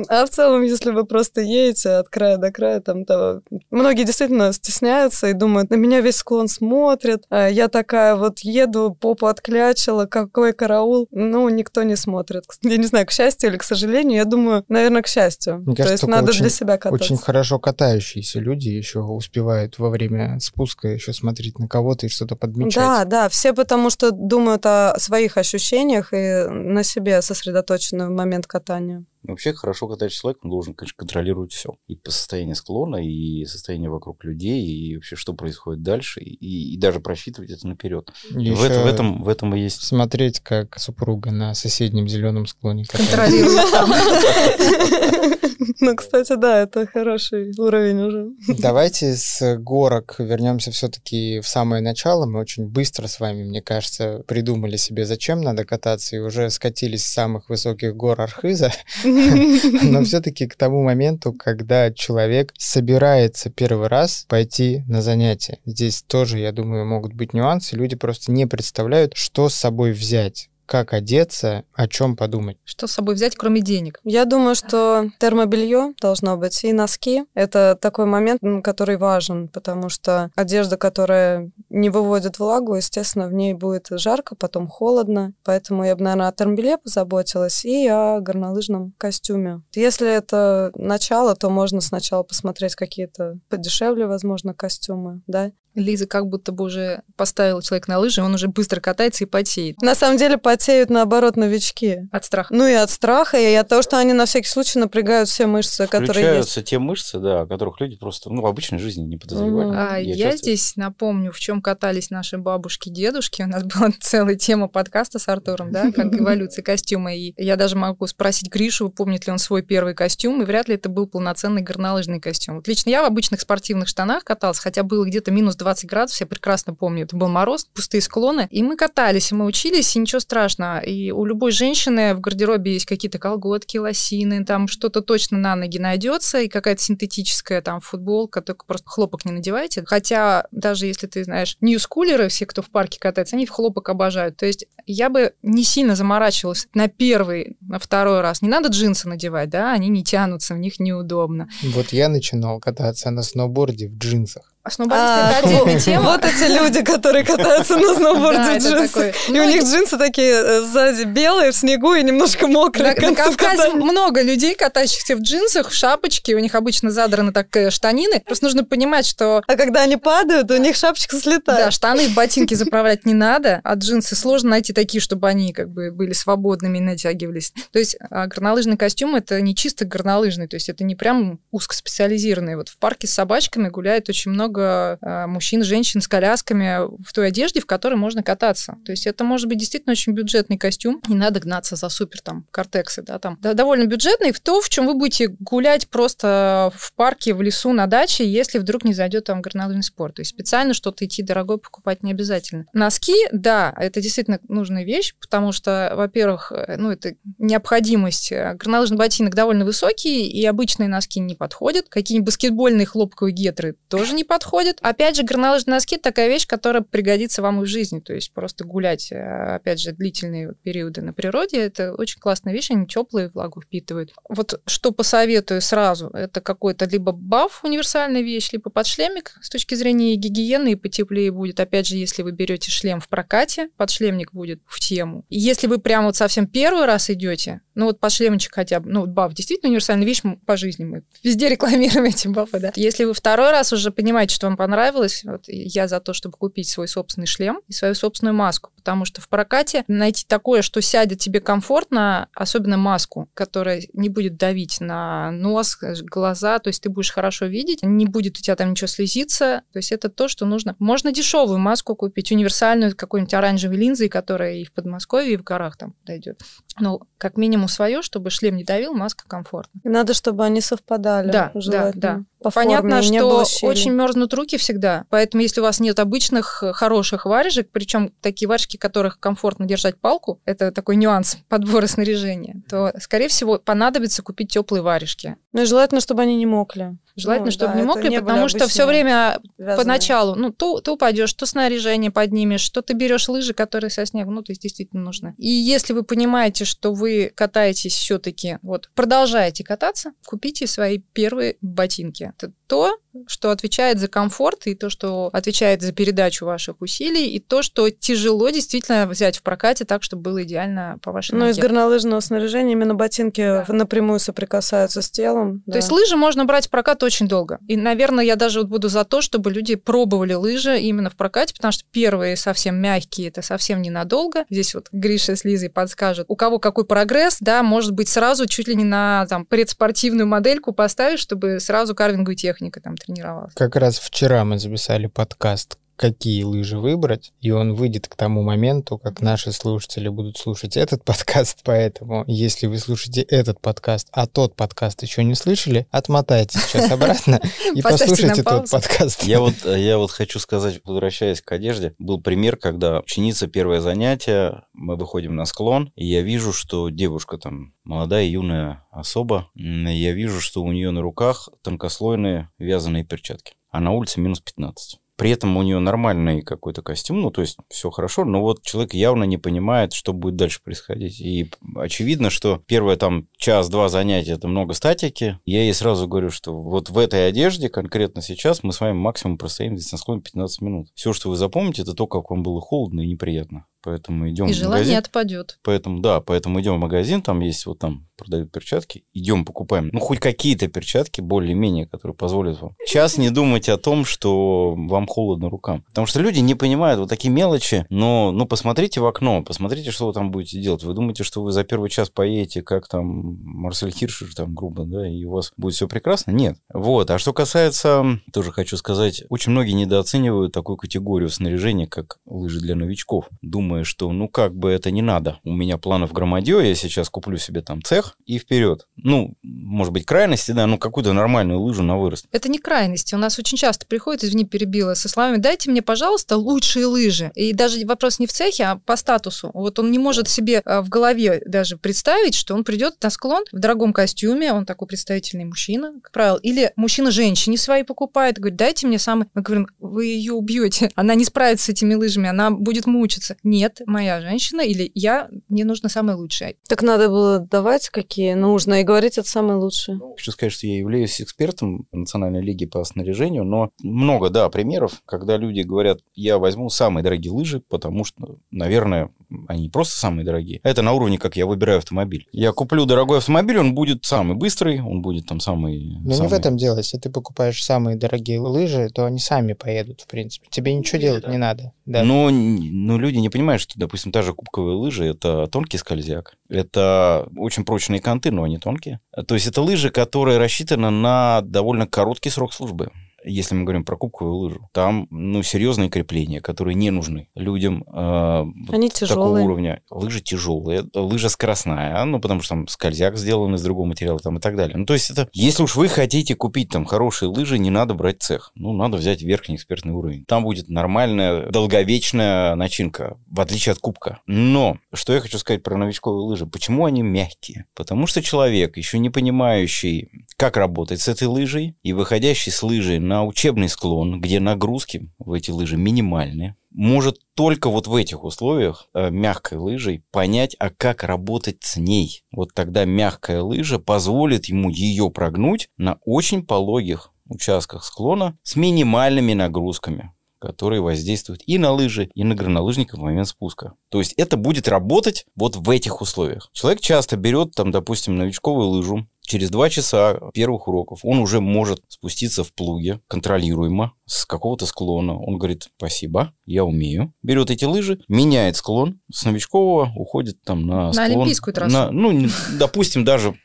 А в целом, если вы просто едете от края до края, там то многие действительно стесняются и думают, на меня весь склон смотрит, а я такая вот еду, попу отклячила, какой караул. Ну, никто не смотрит. Я не знаю, к счастью или к сожалению, я думаю, наверное, к счастью. Мне То кажется, есть надо очень, для себя кататься. Очень хорошо катающиеся люди еще успевают во время спуска еще смотреть на кого-то и что-то подмечать. Да, да, все потому что думают о своих ощущениях и на себе сосредоточены в момент катания. Вообще хорошо катающий человек, он должен, конечно, контролировать все. И по состоянию склона, и состояние вокруг людей, и вообще, что происходит дальше, и, и даже просчитывать это наперед. И В, это- в этом, в этом и есть. Смотреть, как супруга на соседнем зеленом склоне. Контролирует. Ну, кстати, да, это хороший уровень уже. Давайте с горок вернемся все-таки в самое начало. Мы очень быстро с вами, мне кажется, придумали себе, зачем надо кататься, и уже скатились с самых высоких гор Архиза. Но все-таки к тому моменту, когда человек собирается первый раз пойти на занятия. Здесь тоже, я думаю, могут быть нюансы. Люди просто не представляют, что с собой взять как одеться, о чем подумать? Что с собой взять, кроме денег? Я думаю, что термобелье должно быть и носки. Это такой момент, который важен, потому что одежда, которая не выводит влагу, естественно, в ней будет жарко, потом холодно. Поэтому я бы, наверное, о термобелье позаботилась и о горнолыжном костюме. Если это начало, то можно сначала посмотреть какие-то подешевле, возможно, костюмы, да, Лиза как будто бы уже поставила человек на лыжи, он уже быстро катается и потеет. На самом деле потеют, наоборот, новички. От страха. Ну и от страха, и от того, что они на всякий случай напрягают все мышцы, которые Включаются те мышцы, да, о которых люди просто ну, в обычной жизни не подозревали. А я, часто- здесь напомню, в чем катались наши бабушки, дедушки. У нас была целая тема подкаста с Артуром, да, как эволюция костюма. И я даже могу спросить Гришу, помнит ли он свой первый костюм, и вряд ли это был полноценный горнолыжный костюм. Вот лично я в обычных спортивных штанах каталась, хотя было где-то минус 20 градусов, я прекрасно помню, это был мороз, пустые склоны, и мы катались, и мы учились, и ничего страшного. И у любой женщины в гардеробе есть какие-то колготки, лосины, там что-то точно на ноги найдется, и какая-то синтетическая там футболка, только просто хлопок не надевайте. Хотя даже если ты знаешь, ньюскулеры, все, кто в парке катается, они в хлопок обожают. То есть я бы не сильно заморачивалась на первый, на второй раз. Не надо джинсы надевать, да, они не тянутся, в них неудобно. Вот я начинал кататься на сноуборде в джинсах. А сноубордисты А. Вот эти люди, которые катаются на Да, сноуборде в джинсах. И у них джинсы такие э, сзади белые, в снегу и немножко мокрые. На, Кавказе много людей, катающихся в джинсах, в шапочке, у них обычно задраны так э, штанины. Просто нужно понимать, что А когда они падают, у них шапочка да, слетает. штаны и ботинки заправлять не надо, а джинсы сложно найти такие, чтобы они как бы были свободными и натягивались. То есть а, горнолыжный костюм это не чисто горнолыжный, то есть это не прям узкоспециализированный. Вот в парке с собачками гуляет очень много а, мужчин, женщин с колясками в той одежде, в которой можно кататься. То есть это может быть действительно очень бюджетный костюм. Не надо гнаться за супер там кортексы, да, там. Да, довольно бюджетный в то, в чем вы будете гулять просто в парке, в лесу, на даче, если вдруг не зайдет там горнолыжный спорт. То есть специально что-то идти дорогой покупать не обязательно. Носки, да, это действительно нужная вещь, потому что, во-первых, э, ну, это необходимость. Э, Горнолыжный ботинок довольно высокий, и обычные носки не подходят. Какие-нибудь баскетбольные хлопковые гетры тоже не подходят. Опять же, горнолыжные носки – такая вещь, которая пригодится вам и в жизни. То есть просто гулять, э, опять же, длительные периоды на природе – это очень классная вещь, они теплые, влагу впитывают. Вот что посоветую сразу, это какой-то либо баф, универсальная вещь, либо подшлемник с точки зрения гигиены и потеплее будет. Опять же, если вы берете шлем в прокате, подшлемник будет в тему. Если вы прям вот совсем первый раз идете, ну вот подшлемничек хотя бы, ну вот баф действительно универсальная вещь по жизни, мы везде рекламируем эти бафы, да. Если вы второй раз уже понимаете, что вам понравилось, вот я за то, чтобы купить свой собственный шлем и свою собственную маску, потому что в прокате найти такое, что сядет тебе комфортно, особенно маску, которая не будет давить на нос, глаза, то есть ты будешь хорошо видеть, не будет у тебя там ничего слезиться, то есть это то, что нужно. Можно дешевую маску купить, универсальную, какой-нибудь оранжевой линзой, которая и в Подмосковье, и в горах там дойдет. Ну, как минимум свое, чтобы шлем не давил, маска комфортна. И надо, чтобы они совпадали. Да, да, да. По Понятно, форме, что очень мерзнут руки всегда, поэтому если у вас нет обычных э, хороших варежек, причем такие варежки, которых комфортно держать палку, это такой нюанс подбора снаряжения, то, скорее всего, понадобится купить теплые варежки. Ну и желательно, чтобы они не мокли. Желательно, Ну, чтобы да, не мокли, не потому что все время вязаные. поначалу, ну, то, то упадешь, то снаряжение поднимешь, что ты берешь лыжи, которые со снегом, ну, то есть действительно нужно. И если вы понимаете, что вы катаетесь все-таки, вот, продолжаете кататься, купите свои первые ботинки. Это то, что отвечает за комфорт, и то, что отвечает за передачу ваших усилий, и то, что тяжело действительно взять в прокате так, чтобы было идеально по вашей Ну, из горнолыжного снаряжения именно ботинки Да. напрямую соприкасаются с телом. То есть лыжи можно брать в прокат очень долго. И, наверное, я даже вот буду за то, чтобы люди пробовали лыжи именно в прокате, потому что первые совсем мягкие, это совсем ненадолго. Здесь вот Гриша с Лизой подскажут, у кого какой прогресс, да, может быть, сразу чуть ли не на там, предспортивную модельку поставить, чтобы сразу карвинговая техника там тренировалась. Как раз вчера мы записали подкаст какие лыжи выбрать, и он выйдет к тому моменту, как наши слушатели будут слушать этот подкаст, поэтому если вы слушаете этот подкаст, а тот подкаст еще не слышали, отмотайте сейчас обратно и послушайте тот подкаст. Я вот, я вот хочу сказать, возвращаясь к одежде, был пример, когда ученица первое занятие, мы выходим на склон, и я вижу, что девушка там молодая, юная особа, я вижу, что у нее на руках тонкослойные вязаные перчатки, а на улице минус 15. При этом у нее нормальный какой-то костюм, ну, то есть все хорошо, но вот человек явно не понимает, что будет дальше происходить. И очевидно, что первое там час-два занятия это много статики. Я ей сразу говорю, что вот в этой одежде конкретно сейчас мы с вами максимум простоим здесь на склоне 15 минут. Все, что вы запомните, это то, как вам было холодно и неприятно. Поэтому идем И в желание магазин. отпадет. Поэтому, да, поэтому идем в магазин, там есть вот там продают перчатки, идем покупаем, ну, хоть какие-то перчатки более-менее, которые позволят вам. Сейчас не думать о том, что вам холодно рукам. Потому что люди не понимают вот такие мелочи, но, ну, посмотрите в окно, посмотрите, что вы там будете делать. Вы думаете, что вы за первый час поедете, как там Марсель Хиршер, там, грубо, да, и у вас будет все прекрасно? Нет. Вот. А что касается, тоже хочу сказать, очень многие недооценивают такую категорию снаряжения, как лыжи для новичков, думая, что, ну, как бы это не надо. У меня планов громадье, я сейчас куплю себе там цех, и вперед. Ну, может быть, крайности, да, ну, какую-то нормальную лыжу на вырост. Это не крайности. У нас очень часто приходят, извини, перебила, со словами «дайте мне, пожалуйста, лучшие лыжи». И даже вопрос не в цехе, а по статусу. Вот он не может себе а, в голове даже представить, что он придет на склон в дорогом костюме, он такой представительный мужчина, как правило, или мужчина женщине свои покупает, говорит, дайте мне самый... Мы говорим, вы ее убьете, она не справится с этими лыжами, она будет мучиться. Нет, моя женщина или я, мне нужно самое лучшее. Так надо было давать какие нужно, и говорить это самое лучшее. Хочу сказать, что я являюсь экспертом Национальной лиги по снаряжению, но много, да, примеров, когда люди говорят, я возьму самые дорогие лыжи, потому что, наверное, они просто самые дорогие. Это на уровне, как я выбираю автомобиль. Я куплю дорогой автомобиль, он будет самый быстрый, он будет там самый... Но самый... не в этом дело. Если ты покупаешь самые дорогие лыжи, то они сами поедут, в принципе. Тебе ничего делать не надо. Да. Но, но люди не понимают, что, допустим, та же кубковые лыжи – это тонкий скользяк, это очень прочные конты, но они тонкие. То есть это лыжи, которые рассчитаны на довольно короткий срок службы если мы говорим про кубковую лыжу, там, ну, серьезные крепления, которые не нужны людям э, Они такого тяжелые. уровня. Лыжа тяжелая, лыжа скоростная, ну, потому что там скользяк сделан из другого материала там и так далее. Ну, то есть это, если уж вы хотите купить там хорошие лыжи, не надо брать цех. Ну, надо взять верхний экспертный уровень. Там будет нормальная, долговечная начинка, в отличие от кубка. Но, что я хочу сказать про новичковые лыжи, почему они мягкие? Потому что человек, еще не понимающий, как работать с этой лыжей, и выходящий с лыжей на учебный склон, где нагрузки в эти лыжи минимальные, может только вот в этих условиях э, мягкой лыжей понять, а как работать с ней. Вот тогда мягкая лыжа позволит ему ее прогнуть на очень пологих участках склона с минимальными нагрузками которые воздействуют и на лыжи, и на горнолыжника в момент спуска. То есть это будет работать вот в этих условиях. Человек часто берет, там, допустим, новичковую лыжу, Через два часа первых уроков он уже может спуститься в плуге контролируемо с какого-то склона. Он говорит, спасибо, я умею. Берет эти лыжи, меняет склон. С новичкового уходит там на, На склон. олимпийскую трассу. На- ну, допустим, даже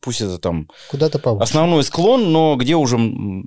пусть это там Куда-то повыше. основной склон, но где уже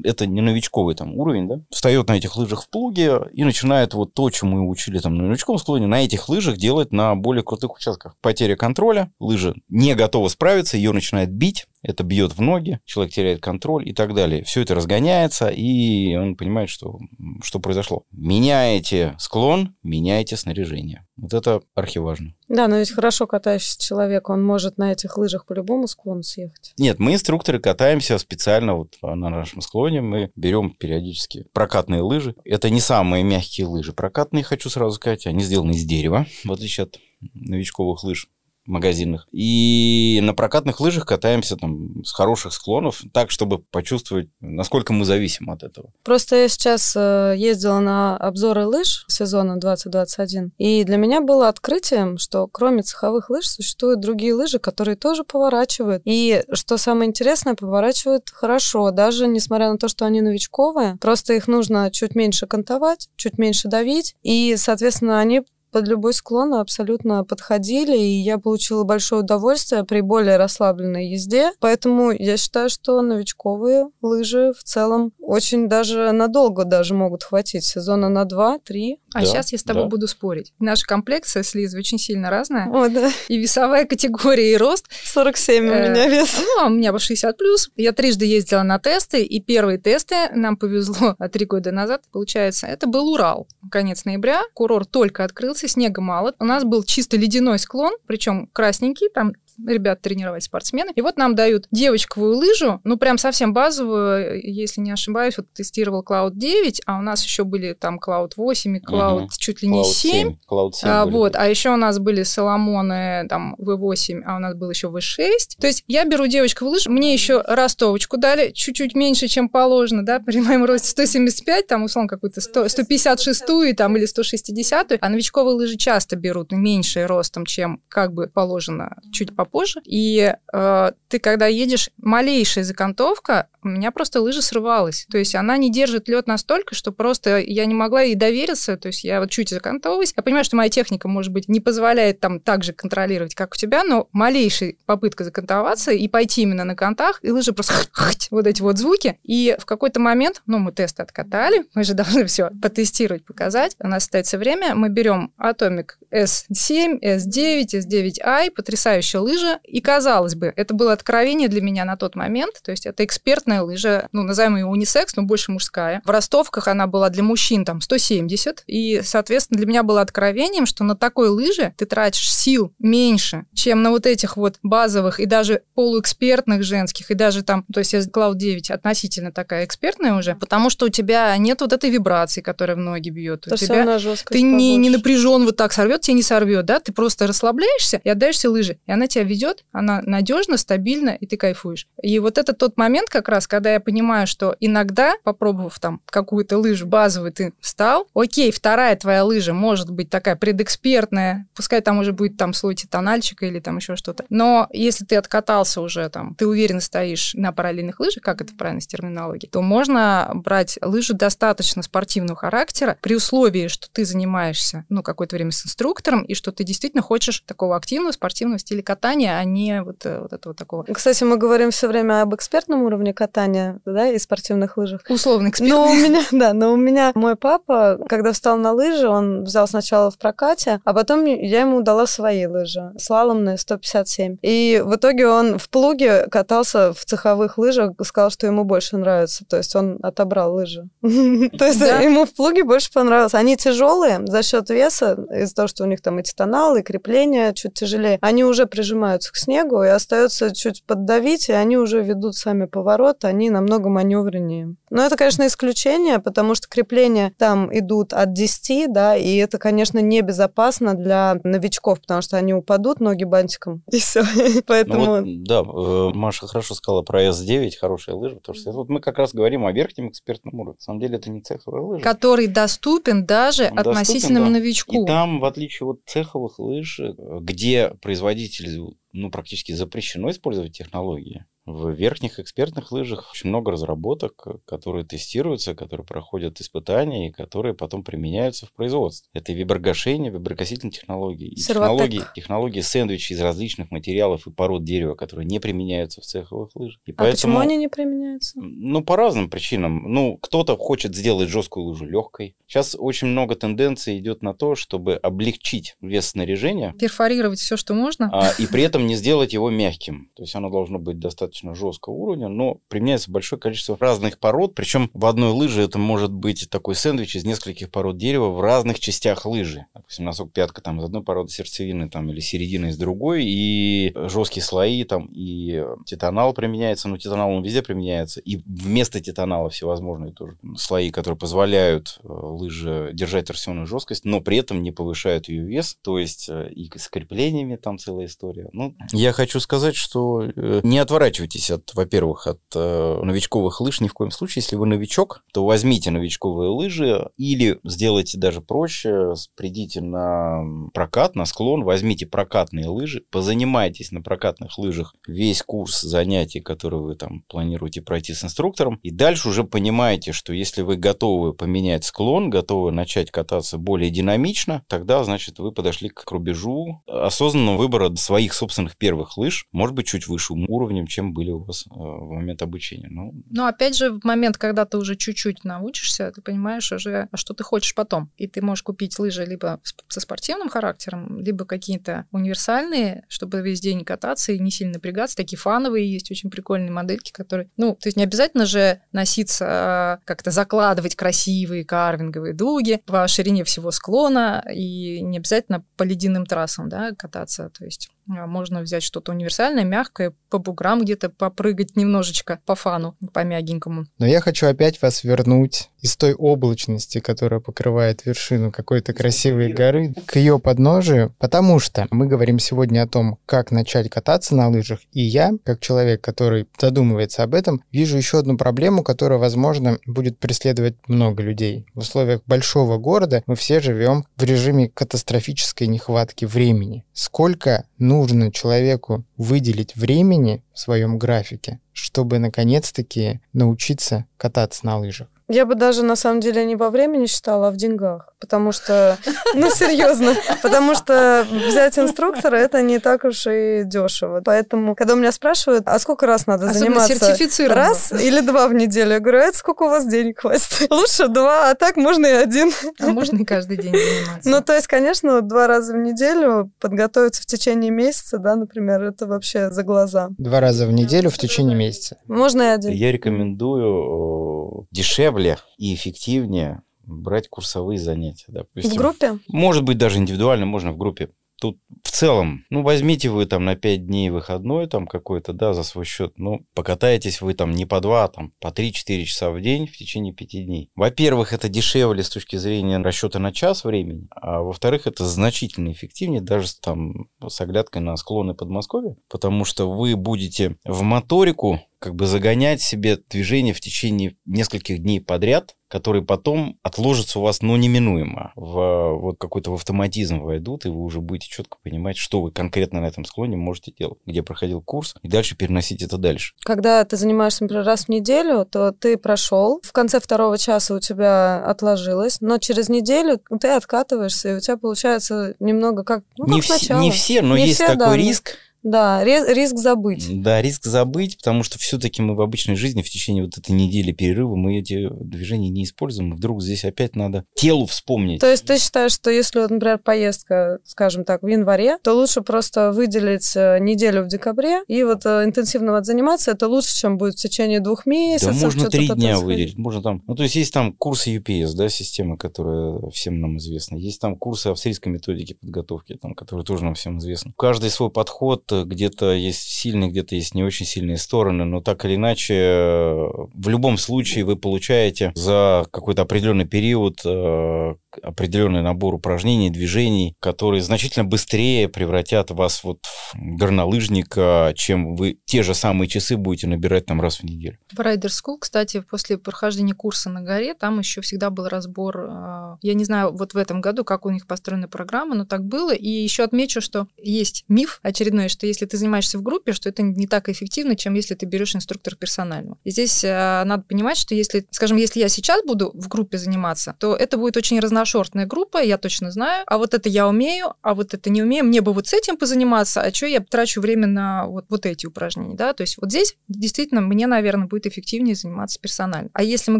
это не новичковый там уровень, да, встает на этих лыжах в плуге и начинает вот то, чему мы учили там на новичковом склоне, на этих лыжах делать на более крутых участках. Потеря контроля, лыжа не готова справиться, ее начинает бить, это бьет в ноги, человек теряет контроль и так далее. Все это разгоняется, и он понимает, что, что произошло. Меняете склон, меняете снаряжение. Вот это архиважно. Да, но ведь хорошо катающийся человек, он может на этих лыжах по любому склону съехать. Нет, мы инструкторы катаемся специально вот на нашем склоне. Мы берем периодически прокатные лыжи. Это не самые мягкие лыжи. Прокатные, хочу сразу сказать, они сделаны из дерева, в отличие от новичковых лыж магазинных. И на прокатных лыжах катаемся там с хороших склонов, так, чтобы почувствовать, насколько мы зависим от этого. Просто я сейчас э, ездила на обзоры лыж сезона 2021, и для меня было открытием, что кроме цеховых лыж существуют другие лыжи, которые тоже поворачивают. И что самое интересное, поворачивают хорошо, даже несмотря на то, что они новичковые. Просто их нужно чуть меньше кантовать, чуть меньше давить, и, соответственно, они под любой склон абсолютно подходили, и я получила большое удовольствие при более расслабленной езде. Поэтому я считаю, что новичковые лыжи в целом очень даже надолго даже могут хватить. Сезона на 2-3. А Да, сейчас я с тобой да. буду спорить. Наша комплекция с Лизой очень сильно разная. О, да. И весовая категория, и рост. 47 у Э, меня вес. Ну, а у меня по 60 плюс. Я трижды ездила на тесты, и первые тесты нам повезло три года назад, получается. Это был Урал. Конец ноября. Курорт только открылся, снега мало. У нас был чисто ледяной склон, причем красненький, там ребят тренировать спортсмены. И вот нам дают девочковую лыжу, ну, прям совсем базовую, если не ошибаюсь, вот тестировал Cloud 9, а у нас еще были там Cloud 8 и Cloud угу. чуть ли не Cloud 7. 7. Cloud 7 а, вот, а еще у нас были Соломоны, там, V8, а у нас был еще V6. То есть я беру девочковую лыжу, мне еще ростовочку дали, чуть-чуть меньше, чем положено, да, при моем росте 175, там, условно, какую-то 156-ю там, или 160-ю, а новичковые лыжи часто берут меньше ростом, чем как бы положено чуть попозже. И э, ты, когда едешь, малейшая закантовка, у меня просто лыжа срывалась. То есть она не держит лед настолько, что просто я не могла ей довериться. То есть я вот чуть закантовываюсь. Я понимаю, что моя техника, может быть, не позволяет там так же контролировать, как у тебя, но малейшая попытка закантоваться и пойти именно на контах, и лыжа просто вот эти вот звуки. И в какой-то момент, ну, мы тест откатали, мы же должны все потестировать, показать. У нас остается время, мы берем Atomic S7, S9, S9i, потрясающая лыжа. И казалось бы, это было откровение для меня на тот момент. То есть это экспертная лыжа, ну, назовем ее унисекс, но больше мужская. В ростовках она была для мужчин там 170. И, соответственно, для меня было откровением, что на такой лыже ты тратишь сил меньше, чем на вот этих вот базовых и даже полуэкспертных женских, и даже там, то есть Cloud 9 относительно такая экспертная уже, потому что у тебя нет вот этой вибрации, которая в ноги бьет. У тебя ты не, не напряжен вот так сорвет, тебя не сорвет, да, ты просто расслабляешься и отдаешься лыжи, и она тебя ведет, она надежно, стабильно, и ты кайфуешь. И вот это тот момент как раз, когда я понимаю, что иногда, попробовав там какую-то лыжу базовую, ты встал, окей, вторая твоя лыжа может быть такая предэкспертная, пускай там уже будет там слой титанальчика или там еще что-то, но если ты откатался уже там, ты уверенно стоишь на параллельных лыжах, как это правильно с терминологией, то можно брать лыжи достаточно спортивного характера при условии, что ты занимаешься, ну, какое-то время с инструктором, и что ты действительно хочешь такого активного спортивного стиля катания, а не вот, э, вот этого такого. Кстати, мы говорим все время об экспертном уровне катания, да, и спортивных лыжах. Условно экспертный. Но у меня, да, но у меня мой папа, когда встал на лыжи, он взял сначала в прокате, а потом я ему дала свои лыжи, слаломные 157. И в итоге он в плуге катался в цеховых лыжах, сказал, что ему больше нравится. То есть он отобрал лыжи. То есть ему в плуге больше понравилось. Они тяжелые за счет веса, из-за того, что у них там и титанал, и крепление чуть тяжелее. Они уже прижимаются к снегу, и остается чуть поддавить, и они уже ведут сами поворот, они намного маневреннее. Но это, конечно, исключение, потому что крепления там идут от 10, да, и это, конечно, небезопасно для новичков, потому что они упадут ноги бантиком, и все. Поэтому... Ну вот, да, э, Маша хорошо сказала про S9, хорошая лыжа, потому что вот мы как раз говорим о верхнем экспертном уровне. На самом деле это не цеховая лыжа. Который доступен даже Он относительному доступен, да. новичку. И там, в отличие от цеховых лыж, э, где производитель ну, практически запрещено использовать технологии. В верхних экспертных лыжах очень много разработок, которые тестируются, которые проходят испытания и которые потом применяются в производстве. Это виброгашение, виброгасительные технологии. И технологии, технологии сэндвичи из различных материалов и пород дерева, которые не применяются в цеховых лыжах. И а поэтому, почему они не применяются? Ну, по разным причинам. Ну, кто-то хочет сделать жесткую лыжу легкой. Сейчас очень много тенденций идет на то, чтобы облегчить вес снаряжения. Перфорировать все, что можно. А, и при этом не сделать его мягким. То есть оно должно быть достаточно достаточно жесткого уровня, но применяется большое количество разных пород, причем в одной лыже это может быть такой сэндвич из нескольких пород дерева в разных частях лыжи. Допустим, носок пятка там из одной породы сердцевины там, или середина из другой, и жесткие слои там, и титанал применяется, но титанал он везде применяется, и вместо титанала всевозможные тоже слои, которые позволяют э, лыже держать торсионную жесткость, но при этом не повышают ее вес, то есть э, и с креплениями там целая история. Ну, я хочу сказать, что э, не отворачивайтесь откаживайтесь от, во-первых, от э, новичковых лыж ни в коем случае. Если вы новичок, то возьмите новичковые лыжи или сделайте даже проще, придите на прокат, на склон, возьмите прокатные лыжи, позанимайтесь на прокатных лыжах весь курс занятий, который вы там планируете пройти с инструктором, и дальше уже понимаете, что если вы готовы поменять склон, готовы начать кататься более динамично, тогда, значит, вы подошли к рубежу осознанного выбора своих собственных первых лыж, может быть, чуть выше уровнем, чем были у вас э, в момент обучения. Ну, Но опять же, в момент, когда ты уже чуть-чуть научишься, ты понимаешь уже, а что ты хочешь потом. И ты можешь купить лыжи либо со спортивным характером, либо какие-то универсальные, чтобы весь день кататься и не сильно напрягаться. Такие фановые есть, очень прикольные модельки, которые... Ну, то есть не обязательно же носиться, а как-то закладывать красивые карвинговые дуги по ширине всего склона, и не обязательно по ледяным трассам да, кататься. То есть можно взять что-то универсальное, мягкое, по буграм где-то попрыгать немножечко, по фану, по мягенькому. Но я хочу опять вас вернуть из той облачности, которая покрывает вершину какой-то красивой горы, к ее подножию, потому что мы говорим сегодня о том, как начать кататься на лыжах, и я, как человек, который задумывается об этом, вижу еще одну проблему, которая, возможно, будет преследовать много людей. В условиях большого города мы все живем в режиме катастрофической нехватки времени. Сколько нужно человеку выделить времени в своем графике, чтобы наконец-таки научиться кататься на лыжах? Я бы даже на самом деле не во времени считала, а в деньгах. Потому что, ну серьезно, потому что взять инструктора это не так уж и дешево. Поэтому, когда меня спрашивают, а сколько раз надо Особенно заниматься? Раз или два в неделю? Я говорю, это сколько у вас денег хватит? Лучше два, а так можно и один. А можно и каждый день заниматься. Ну, то есть, конечно, два раза в неделю подготовиться в течение месяца, да, например, это вообще за глаза. Два раза в неделю в течение месяца. Можно и один. Я рекомендую дешевле и эффективнее брать курсовые занятия. Допустим. В группе? Может быть, даже индивидуально, можно в группе. Тут в целом, ну, возьмите вы там на 5 дней выходной там какой-то, да, за свой счет, ну, покатаетесь вы там не по 2, а там по 3-4 часа в день в течение 5 дней. Во-первых, это дешевле с точки зрения расчета на час времени, а во-вторых, это значительно эффективнее даже там с оглядкой на склоны Подмосковья, потому что вы будете в моторику как бы загонять себе движение в течение нескольких дней подряд, которые потом отложатся у вас, ну, неминуемо. В вот какой-то в автоматизм войдут, и вы уже будете четко понимать, что вы конкретно на этом склоне можете делать, где проходил курс, и дальше переносить это дальше. Когда ты занимаешься, например, раз в неделю, то ты прошел, в конце второго часа у тебя отложилось, но через неделю ты откатываешься, и у тебя получается немного как, ну, не как вс- сначала. Не все, но Не есть все, такой да, риск, Да, риск забыть. Да, риск забыть, потому что все-таки мы в обычной жизни в течение вот этой недели перерыва мы эти движения не используем. Вдруг здесь опять надо телу вспомнить. То есть ты считаешь, что если, вот, например, поездка, скажем так, в январе, то лучше просто выделить э, неделю в декабре и вот э, интенсивно вот заниматься, это лучше, чем будет в течение двух Да месяцев. можно что-то три дня выделить. Можно там. Ну, то есть есть там курсы UPS, да, система, которая всем нам известна. Есть там курсы австрийской методики подготовки, там, которые тоже нам всем известны. Каждый свой подход, где-то есть сильные, где-то есть не очень сильные стороны, но так или иначе, э, в любом случае вы получаете за какой-то определенный период э, определенный набор упражнений, движений, которые значительно быстрее превратят вас вот в горнолыжника, чем вы те же самые часы будете набирать там раз в неделю. В Rider School, кстати, после прохождения курса на горе, там еще всегда был разбор. э, Я не знаю, вот в этом году, как у них построена программа, но так было. И еще отмечу, что есть миф очередной, что если ты занимаешься в группе, что это не так эффективно, чем если ты берешь инструктора персонального. И здесь э, надо понимать, что если, скажем, если я сейчас буду в группе заниматься, то это будет очень разношерстная группа, я точно знаю. А вот это я умею, а вот это не умею. Мне бы вот с этим позаниматься, а что я трачу время на вот, вот эти упражнения, да? То есть вот здесь действительно мне, наверное, будет эффективнее заниматься персонально. А если мы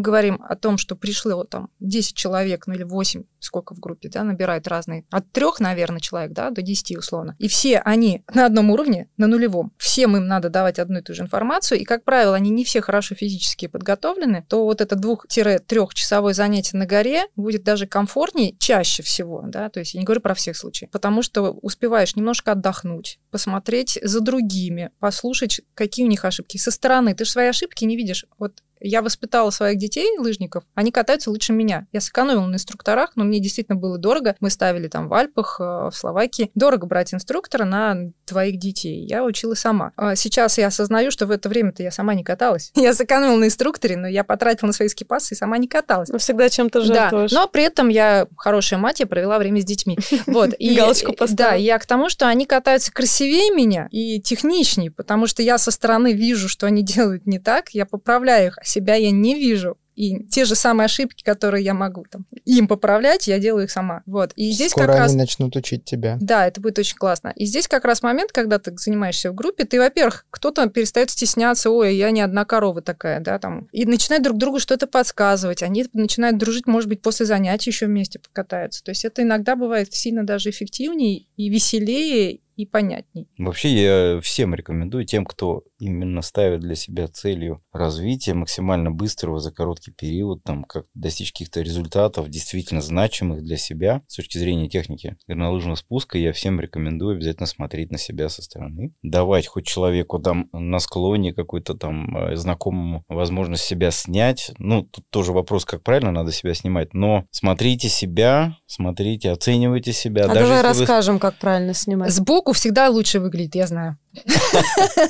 говорим о том, что пришло там 10 человек, ну или 8, сколько в группе, да, набирают разные, от трех, наверное, человек, да, до 10 условно, и все они на одном уровне, на нулевом, всем им надо давать одну и ту же информацию, и, как правило, они не все хорошо физически подготовлены, то вот это двух-трехчасовое занятие на горе будет даже комфортнее чаще всего, да, то есть я не говорю про всех случаев, потому что успеваешь немножко отдохнуть, посмотреть за другими, послушать, какие у них ошибки. Со стороны ты же свои ошибки не видишь. Вот я воспитала своих детей, лыжников, они катаются лучше меня. Я сэкономила на инструкторах, но мне действительно было дорого. Мы ставили там в Альпах, э, в Словакии. Дорого брать инструктора на твоих детей. Я училась сама. А Сейчас я осознаю, что в это время-то я сама не каталась. Я сэкономила на инструкторе, но я потратила на свои скипасы и сама не каталась. Ну, всегда чем-то Да, жертвуешь. но при этом я хорошая мать, я провела время с детьми. Вот. И, Галочку э, поставила. Да, я к тому, что они катаются красивее меня и техничнее, потому что я со стороны вижу, что они делают не так, я поправляю их, себя я не вижу. И те же самые ошибки, которые я могу там, им поправлять, я делаю их сама. Вот. И здесь Скоро как раз... они начнут учить тебя. Да, это будет очень классно. И здесь как раз момент, когда ты занимаешься в группе, ты, во-первых, кто-то перестает стесняться, ой, я не одна корова такая, да, там, и начинает друг другу что-то подсказывать. Они начинают дружить, может быть, после занятий еще вместе покатаются. То есть это иногда бывает сильно даже эффективнее и веселее, и понятней. Вообще я всем рекомендую, тем, кто именно ставит для себя целью развития максимально быстрого за короткий период, там, как достичь каких-то результатов, действительно значимых для себя с точки зрения техники горнолыжного спуска, я всем рекомендую обязательно смотреть на себя со стороны, давать хоть человеку там на склоне какой-то там э, знакомому возможность себя снять. Ну, тут тоже вопрос, как правильно надо себя снимать, но смотрите себя, смотрите, оценивайте себя. А Даже давай если вы- расскажем, как правильно снимать. Сбоку всегда лучше выглядит, я знаю.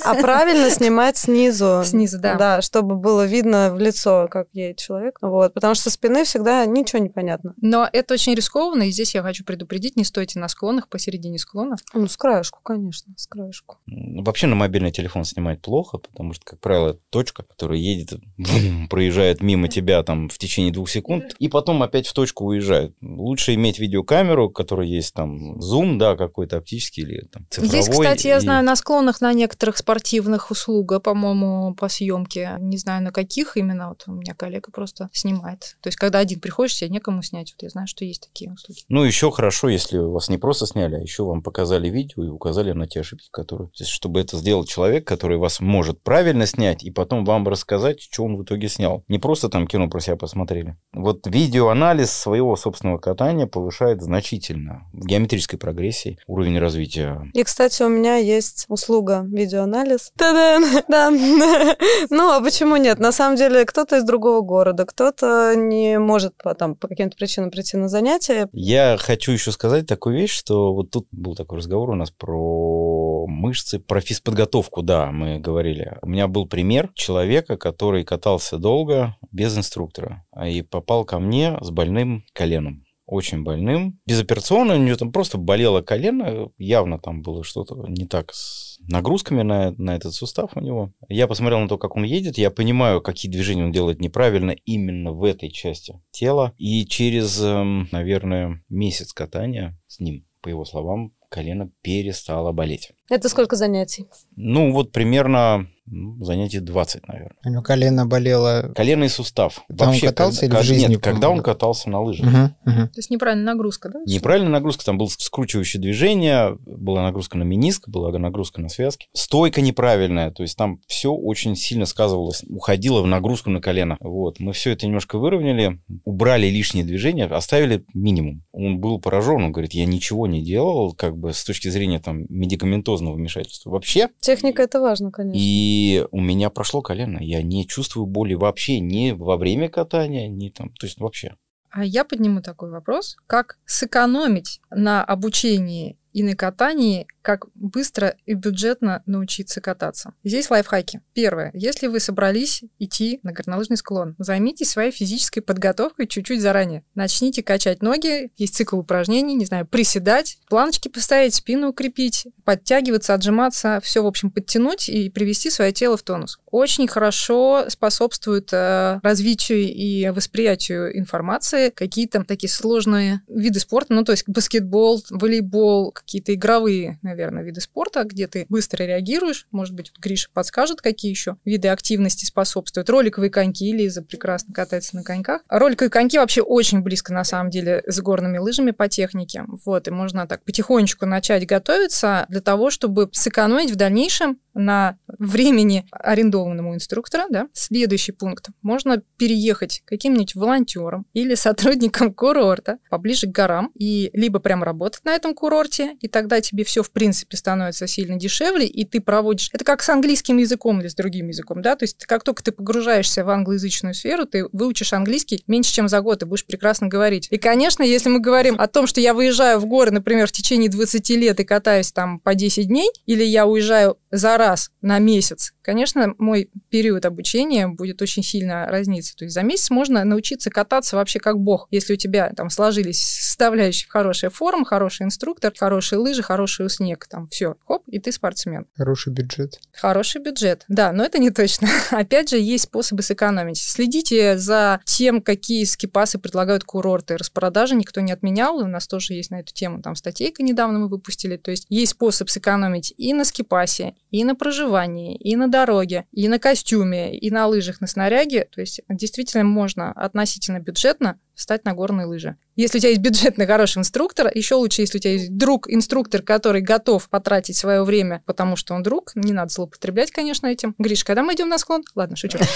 А правильно снимать снизу. Снизу, да. Да, чтобы было видно в лицо, как едет человек. Вот, потому что со спины всегда ничего не понятно. Но это очень рискованно, и здесь я хочу предупредить, не стойте на склонах, посередине склона. Ну, с краешку, конечно, с краешку. Вообще на мобильный телефон снимать плохо, потому что, как правило, это точка, которая едет, проезжает мимо тебя там в течение двух секунд, и потом опять в точку уезжает. Лучше иметь видеокамеру, которая есть там зум, да, какой-то оптический или там цифровой. Здесь, кстати, я и- знаю, на склонах на некоторых спортивных услугах, по-моему, по съемке, не знаю на каких именно, вот у меня коллега просто снимает. То есть, когда один приходишь, тебе некому снять, вот я знаю, что есть такие услуги. Ну, еще хорошо, если вас не просто сняли, а еще вам показали видео и указали на те ошибки, которые... То есть, чтобы это сделал человек, который вас может правильно снять, и потом вам рассказать, что он в итоге снял. Не просто там кино про себя посмотрели. Вот видеоанализ своего собственного катания повышает значительно в геометрической прогрессии уровень развития. И, кстати, у меня есть услуга видеоанализ. Та-дам! Да. Ну, а почему нет? На самом деле, кто-то из другого города, кто-то не может по, там, по каким-то причинам прийти на занятия. Я хочу еще сказать такую вещь, что вот тут был такой разговор у нас про мышцы, про физподготовку, да, мы говорили. У меня был пример человека, который катался долго без инструктора и попал ко мне с больным коленом очень больным. Безоперационно у него там просто болело колено. Явно там было что-то не так с нагрузками на, на этот сустав у него. Я посмотрел на то, как он едет. Я понимаю, какие движения он делает неправильно именно в этой части тела. И через, эм, наверное, месяц катания с ним, по его словам, колено перестало болеть. Это сколько занятий? Ну, вот примерно ну, занятий 20, наверное. У него колено болело. Коленный сустав. Когда он катался когда- или в жизни, Нет, когда он катался на лыжах. Мгм, мгм. То есть, неправильная нагрузка, да? Неправильная нагрузка, там было скручивающее движение, была нагрузка на мениск, была нагрузка на связки. Стойка неправильная, то есть там все очень сильно сказывалось, уходило в нагрузку на колено. Вот, мы все это немножко выровняли, убрали лишние движения, оставили минимум. Он был поражен, он говорит, я ничего не делал, как бы с точки зрения там медикаментозного вмешательства вообще, Техника это важно, конечно. и у меня прошло колено, я не чувствую боли вообще ни во время катания, ни там, то есть вообще. А я подниму такой вопрос, как сэкономить на обучении и на катании, как быстро и бюджетно научиться кататься. Здесь лайфхаки. Первое. Если вы собрались идти на горнолыжный склон, займитесь своей физической подготовкой чуть-чуть заранее. Начните качать ноги, есть цикл упражнений, не знаю, приседать, планочки поставить, спину укрепить, подтягиваться, отжиматься, все, в общем, подтянуть и привести свое тело в тонус. Очень хорошо способствует э, развитию и восприятию информации какие-то такие сложные виды спорта, ну, то есть баскетбол, волейбол, какие-то игровые, виды спорта, где ты быстро реагируешь. Может быть, вот Гриша подскажет, какие еще виды активности способствуют. Роликовые коньки, Лиза прекрасно катается на коньках. Роликовые коньки вообще очень близко, на самом деле, с горными лыжами по технике. Вот, и можно так потихонечку начать готовиться для того, чтобы сэкономить в дальнейшем на времени арендованному инструктора, да. Следующий пункт. Можно переехать каким-нибудь волонтером или сотрудником курорта поближе к горам и либо прям работать на этом курорте, и тогда тебе все в принципе становится сильно дешевле, и ты проводишь... Это как с английским языком или с другим языком, да, то есть как только ты погружаешься в англоязычную сферу, ты выучишь английский меньше, чем за год, и будешь прекрасно говорить. И, конечно, если мы говорим о том, что я выезжаю в горы, например, в течение 20 лет и катаюсь там по 10 дней, или я уезжаю за раз на месяц, конечно, мой период обучения будет очень сильно разниться. То есть за месяц можно научиться кататься вообще как бог, если у тебя там сложились составляющие хорошая форма, хороший инструктор, хорошие лыжи, хороший снег, там все, хоп, и ты спортсмен. Хороший бюджет. Хороший бюджет. Да, но это не точно. Опять же, есть способы сэкономить. Следите за тем, какие скипасы предлагают курорты. Распродажи никто не отменял, и у нас тоже есть на эту тему там статейка недавно мы выпустили. То есть есть способ сэкономить и на скипасе, и на проживании, и на дороге, и на костюме, и на лыжах, на снаряге. То есть действительно можно относительно бюджетно встать на горные лыжи. Если у тебя есть бюджетный хороший инструктор, еще лучше, если у тебя есть друг-инструктор, который готов потратить свое время, потому что он друг, не надо злоупотреблять, конечно, этим. Гриш, когда мы идем на склон? Ладно, шучу.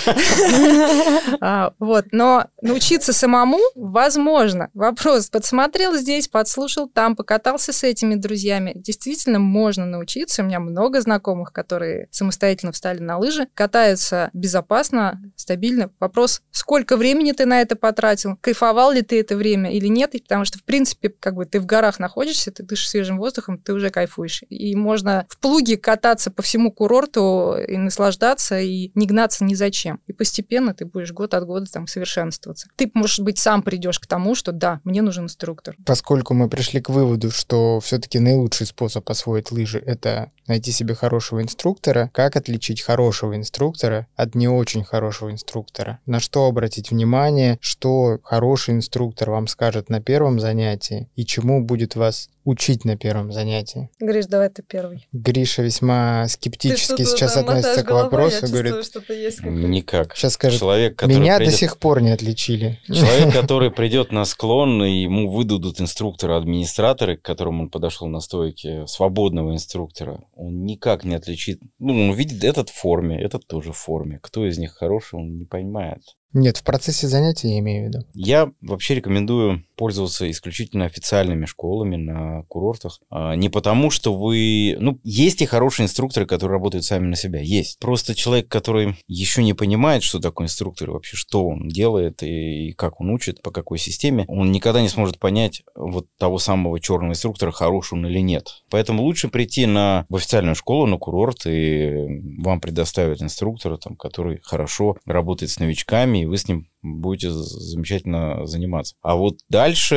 А, вот, но научиться самому возможно. Вопрос, подсмотрел здесь, подслушал там, покатался с этими друзьями. Действительно, можно научиться. У меня много знакомых, которые самостоятельно встали на лыжи, катаются безопасно, стабильно. Вопрос, сколько времени ты на это потратил, кайфовал ли ты это время или нет, потому что, в принципе, как бы ты в горах находишься, ты дышишь свежим воздухом, ты уже кайфуешь. И можно в плуге кататься по всему курорту и наслаждаться, и не гнаться ни зачем. И постепенно ты будешь год от года там совершенствоваться. Ты, может быть, сам придешь к тому, что да, мне нужен инструктор. Поскольку мы пришли к выводу, что все-таки наилучший способ освоить лыжи — это найти себе хорошего инструктора, как отличить хорошего инструктора от не очень хорошего инструктора? На что обратить внимание, что хороший инструктор вам скажет на первом занятии и чему будет вас учить на первом занятии? Гриш, давай ты первый. Гриша весьма скептически сейчас относится к вопросу, говорит, никак. Сейчас скажет, человек, меня придет... до сих пор не отличили. Человек, который придет на склон, и ему выдадут инструктора-администратора, к которому он подошел на стойке, свободного инструктора, он никак не отличит. Ну, он увидит этот в форме, этот тоже в форме. Кто из них хороший, он не понимает. Нет, в процессе занятий я имею в виду. Я вообще рекомендую пользоваться исключительно официальными школами на курортах. А, не потому, что вы... Ну, есть и хорошие инструкторы, которые работают сами на себя. Есть. Просто человек, который еще не понимает, что такое инструктор, вообще что он делает, и как он учит, по какой системе, он никогда не сможет понять вот того самого черного инструктора, хороший он или нет. Поэтому лучше прийти на, в официальную школу, на курорт, и вам предоставят инструктора, там, который хорошо работает с новичками, и вы с ним будете замечательно заниматься. А вот дальше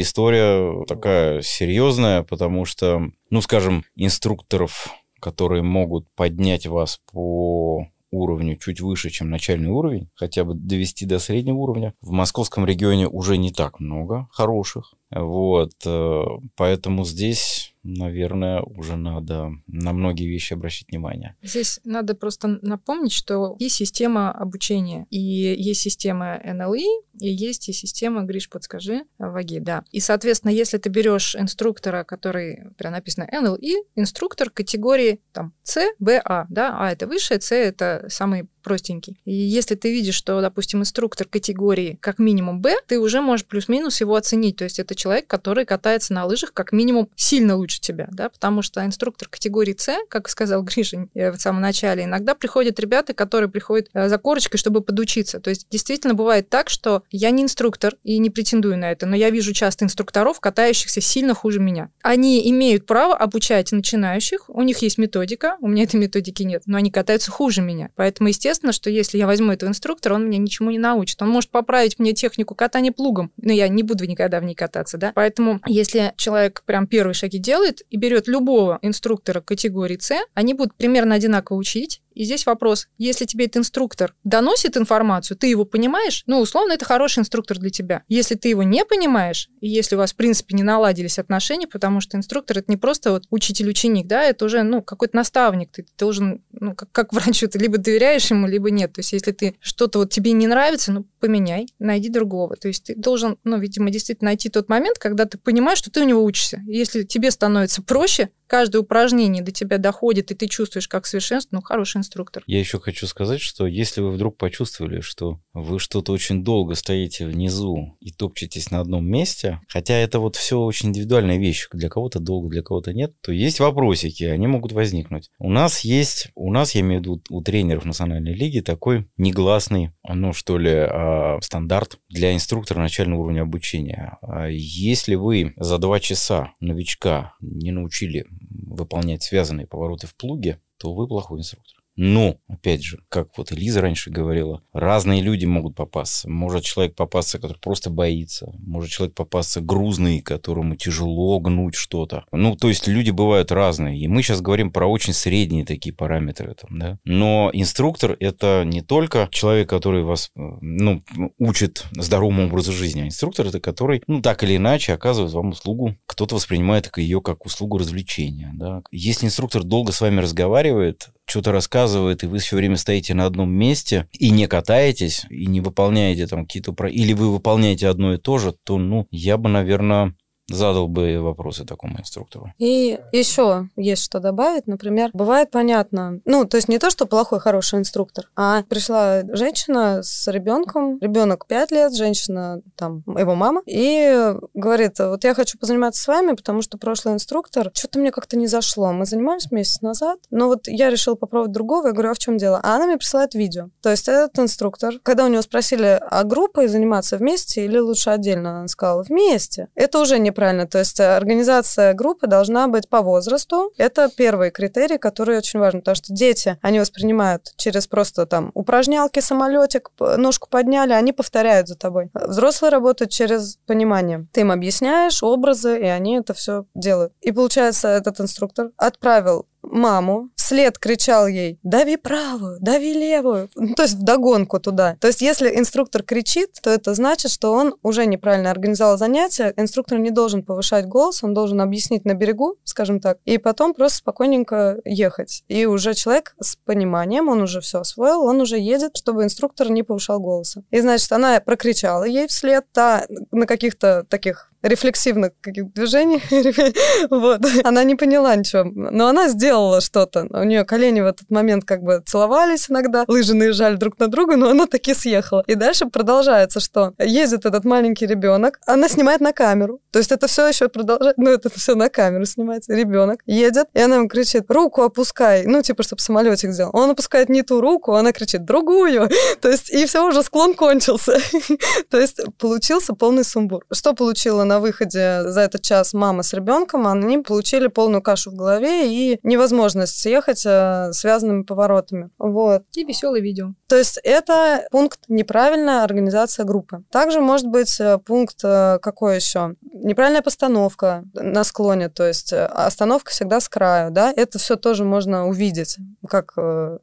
история такая серьезная, потому что, ну, скажем, инструкторов, которые могут поднять вас по уровню чуть выше, чем начальный уровень, хотя бы довести до среднего уровня. В московском регионе уже не так много хороших. Вот, э, поэтому здесь наверное, уже надо на многие вещи обращать внимание. Здесь надо просто напомнить, что есть система обучения, и есть система НЛИ, и есть и система, Гриш, подскажи, ВАГИ, да. И, соответственно, если ты берешь инструктора, который, прям написано НЛИ, инструктор категории там С, Б, А, да, А это высшее, С это самый простенький. И если ты видишь, что, допустим, инструктор категории как минимум Б, ты уже можешь плюс-минус его оценить. То есть это человек, который катается на лыжах как минимум сильно лучше тебя, да, потому что инструктор категории С, как сказал Гриша э, в самом начале, иногда приходят ребята, которые приходят э, за корочкой, чтобы подучиться. То есть действительно бывает так, что я не инструктор и не претендую на это, но я вижу часто инструкторов, катающихся сильно хуже меня. Они имеют право обучать начинающих, у них есть методика, у меня этой методики нет, но они катаются хуже меня. Поэтому, естественно, что если я возьму этого инструктора, он меня ничему не научит. Он может поправить мне технику катания плугом, но я не буду никогда в ней кататься, да. Поэтому, если человек прям первые шаги делает и берет любого инструктора категории С, они будут примерно одинаково учить, и здесь вопрос, если тебе этот инструктор доносит информацию, ты его понимаешь, ну, условно, это хороший инструктор для тебя. Если ты его не понимаешь, и если у вас, в принципе, не наладились отношения, потому что инструктор — это не просто вот учитель-ученик, да, это уже, ну, какой-то наставник, ты должен, ну, как, как врачу, ты либо доверяешь ему, либо нет. То есть если ты что-то вот тебе не нравится, ну, поменяй, найди другого. То есть ты должен, ну, видимо, действительно найти тот момент, когда ты понимаешь, что ты у него учишься. Если тебе становится проще, каждое упражнение до тебя доходит, и ты чувствуешь, как совершенство, ну, хороший инструктор. Я еще хочу сказать, что если вы вдруг почувствовали, что вы что-то очень долго стоите внизу и топчетесь на одном месте, хотя это вот все очень индивидуальная вещь, для кого-то долго, для кого-то нет, то есть вопросики, они могут возникнуть. У нас есть, у нас, я имею в виду, у тренеров национальной лиги такой негласный, ну, что ли, а, стандарт для инструктора начального уровня обучения. А если вы за два часа новичка не научили выполнять связанные повороты в плуге, то вы плохой инструктор. Но, опять же, как вот Элиза раньше говорила, разные люди могут попасться. Может человек попасться, который просто боится. Может человек попасться грузный, которому тяжело гнуть что-то. Ну, то есть люди бывают разные. И мы сейчас говорим про очень средние такие параметры. Там, да? Но инструктор — это не только человек, который вас ну, учит здоровому образу жизни, а инструктор — это который, ну, так или иначе, оказывает вам услугу. Кто-то воспринимает ее как услугу развлечения. Да? Если инструктор долго с вами разговаривает, что-то рассказывает, и вы все время стоите на одном месте и не катаетесь, и не выполняете там какие-то... Или вы выполняете одно и то же, то, ну, я бы, наверное, задал бы вопросы такому инструктору. И еще есть что добавить. Например, бывает понятно, ну, то есть не то, что плохой, хороший инструктор, а пришла женщина с ребенком, ребенок 5 лет, женщина, там, его мама, и говорит, вот я хочу позаниматься с вами, потому что прошлый инструктор, что-то мне как-то не зашло. Мы занимались месяц назад, но вот я решила попробовать другого, я говорю, а в чем дело? А она мне присылает видео. То есть этот инструктор, когда у него спросили, а группой заниматься вместе или лучше отдельно, она сказала, вместе. Это уже не неправильно. То есть э, организация группы должна быть по возрасту. Это первый критерий, который очень важен, потому что дети, они воспринимают через просто там упражнялки, самолетик, ножку подняли, они повторяют за тобой. Взрослые работают через понимание. Ты им объясняешь образы, и они это все делают. И получается, этот инструктор отправил маму, вслед кричал ей «дави правую, дави левую», ну, то есть вдогонку туда. То есть если инструктор кричит, то это значит, что он уже неправильно организовал занятие. Инструктор не должен повышать голос, он должен объяснить на берегу, скажем так, и потом просто спокойненько ехать. И уже человек с пониманием, он уже все освоил, он уже едет, чтобы инструктор не повышал голоса. И значит, она прокричала ей вслед, та на каких-то таких рефлексивных движений. вот. Она не поняла ничего, но она сделала что-то. У нее колени в этот момент как бы целовались иногда, лыжи наезжали друг на друга, но она таки съехала. И дальше продолжается, что ездит этот маленький ребенок, она снимает на камеру. То есть это все еще продолжает, ну это все на камеру снимается. Ребенок едет, и она ему кричит, руку опускай, ну типа, чтобы самолетик сделал. Он опускает не ту руку, она кричит, другую. То есть и все, уже склон кончился. То есть получился полный сумбур. Что получила на выходе за этот час мама с ребенком, они получили полную кашу в голове и невозможность съехать э, связанными поворотами. Вот. И веселое видео. То есть это пункт неправильная организация группы. Также может быть э, пункт э, какой еще? Неправильная постановка на склоне, то есть остановка всегда с краю, да, это все тоже можно увидеть, как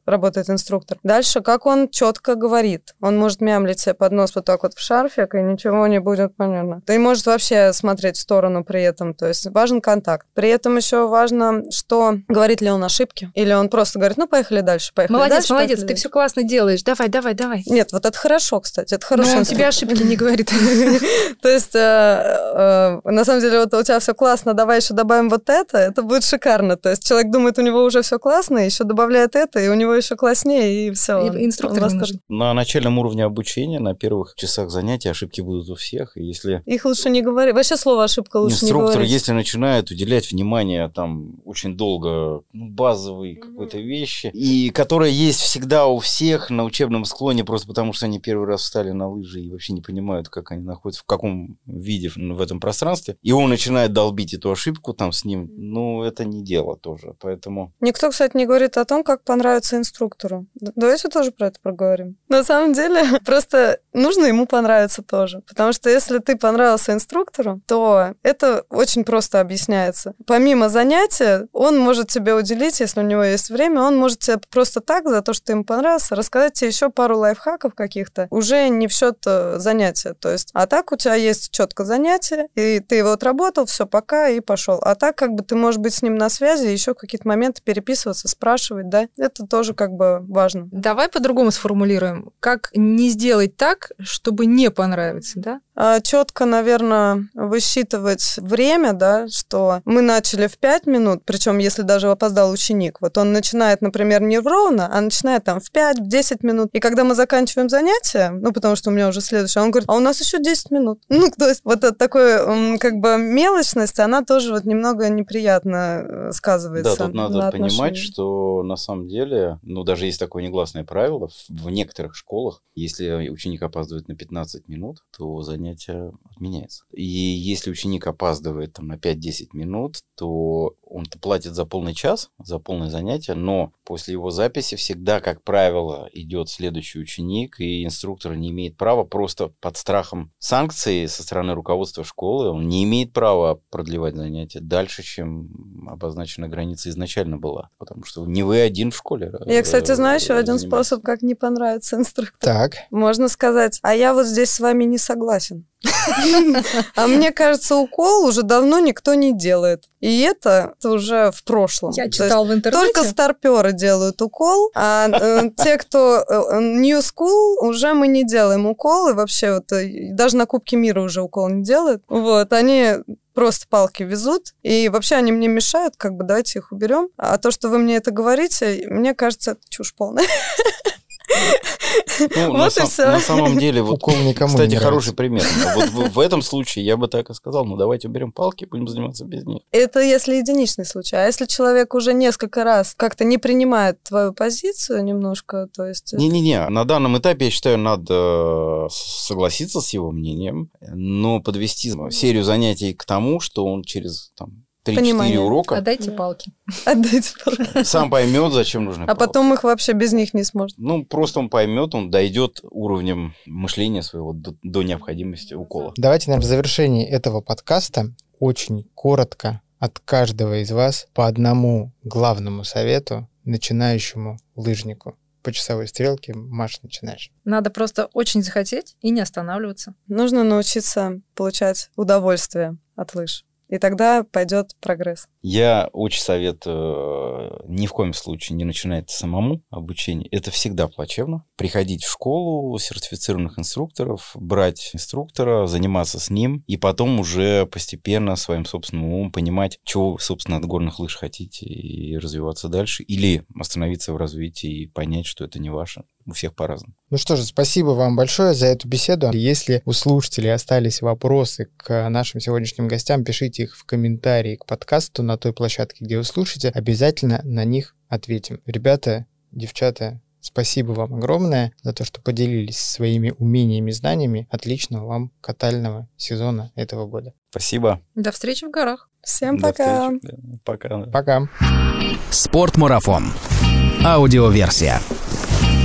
работает инструктор. Дальше, как он четко говорит. Он может мямлить себе под нос вот так вот в шарфик, и ничего не будет понятно. Да и может вообще смотреть в сторону при этом, то есть важен контакт. При этом еще важно, что говорит ли он ошибки, или он просто говорит, ну, поехали дальше, поехали молодец, дальше. Молодец, молодец, ты все классно делаешь, давай, давай, давай. Нет, вот это хорошо, кстати, это хорошо. Но он тебе ошибки не говорит. То есть, э, э, на самом деле, вот у тебя все классно, давай еще добавим вот это, это будет шикарно. То есть человек думает, у него уже все классно, еще добавляет это, и у него еще класснее, и все. Инструктор На начальном уровне обучения, на первых часах занятий ошибки будут у всех, и если... Их лучше не говорить Вообще слово ошибка лучше Инструктор, не говорить. если начинает уделять внимание там очень долго ну, базовой mm-hmm. какой-то вещи, и которая есть всегда у всех на учебном склоне, просто потому что они первый раз встали на лыжи и вообще не понимают, как они находятся, в каком виде в этом пространстве, и он начинает долбить эту ошибку там с ним, ну, это не дело тоже, поэтому... Никто, кстати, не говорит о том, как понравится инструктору. Давайте тоже про это проговорим. На самом деле, просто нужно ему понравиться тоже, потому что если ты понравился инструктору, инструктору, то это очень просто объясняется. Помимо занятия, он может тебе уделить, если у него есть время, он может тебе просто так, за то, что ему понравился, рассказать тебе еще пару лайфхаков каких-то, уже не в счет э, занятия. То есть, а так у тебя есть четко занятие, и ты его отработал, все, пока, и пошел. А так, как бы ты можешь быть с ним на связи, еще какие-то моменты переписываться, спрашивать, да, это тоже как бы важно. Давай по-другому сформулируем. Как не сделать так, чтобы не понравиться, да? А, четко, наверное, высчитывать время, да, что мы начали в 5 минут, причем если даже опоздал ученик, вот он начинает, например, не ровно, а начинает там в 5, в 10 минут. И когда мы заканчиваем занятие, ну, потому что у меня уже следующее, он говорит, а у нас еще 10 минут. Ну, то есть вот это такое, как бы, мелочность, она тоже вот немного неприятно э, сказывается. Да, тут надо на понимать, что на самом деле, ну, даже есть такое негласное правило, в некоторых школах, если ученик опаздывает на 15 минут, то занятие отменяется. И если ученик опаздывает там, на 5-10 минут, то он платит за полный час, за полное занятие, но после его записи всегда, как правило, идет следующий ученик, и инструктор не имеет права просто под страхом санкций со стороны руководства школы, он не имеет права продлевать занятия дальше, чем обозначена граница изначально была. Потому что не вы один в школе. Я, кстати, знаю еще один способ, как не понравится инструктору. Так. Можно сказать, а я вот здесь с вами не согласен. А мне кажется, укол уже давно никто не делает. И это уже в прошлом. Я читал в интернете. Только старперы делают укол, а э, те, кто э, new school, уже мы не делаем укол, и вообще вот э, даже на Кубке мира уже укол не делают. Вот, они просто палки везут, и вообще они мне мешают, как бы давайте их уберем. А то, что вы мне это говорите, мне кажется, это чушь полная. Ну, Вот на, и сам- всё. на самом деле, вот, кстати, хороший пример. Вот в, в этом случае я бы так и сказал, ну давайте уберем палки, будем заниматься без них. Это если единичный случай. А если человек уже несколько раз как-то не принимает твою позицию немножко, то есть... Не-не-не, на данном этапе, я считаю, надо э, согласиться с его мнением, но подвести серию занятий к тому, что он через там, 3-4 Понимание. урока Отдайте Да. палки. Отдайте палки. сам поймет, зачем нужны А палки. потом их вообще без них не сможет. Ну, просто он поймет, он дойдет уровнем мышления своего до, до необходимости укола. Давайте, наверное, в завершении этого подкаста очень коротко от каждого из вас по одному главному совету начинающему лыжнику. По часовой стрелке, Маш, начинаешь. Надо просто очень захотеть и не останавливаться. Нужно научиться получать удовольствие от лыж. И тогда пойдет прогресс. Я очень советую э, ни в коем случае не начинать самому обучение. Это всегда плачевно. Приходить в школу сертифицированных инструкторов, брать инструктора, заниматься с ним, и потом уже постепенно своим собственным умом понимать, чего вы, собственно, от горных лыж хотите, и развиваться дальше. Или остановиться в развитии и понять, что это не ваше. У всех по-разному. Ну что же, спасибо вам большое за эту беседу. Если у слушателей остались вопросы к нашим сегодняшним гостям, пишите их в комментарии к подкасту на той площадке, где вы слушаете. Обязательно на них ответим. Ребята, девчата, спасибо вам огромное за то, что поделились своими умениями и знаниями. Отличного вам катального сезона этого года. Спасибо. До встречи в горах. Всем До пока. встречи. Пока. Пока. Спортмарафон. Аудиоверсия.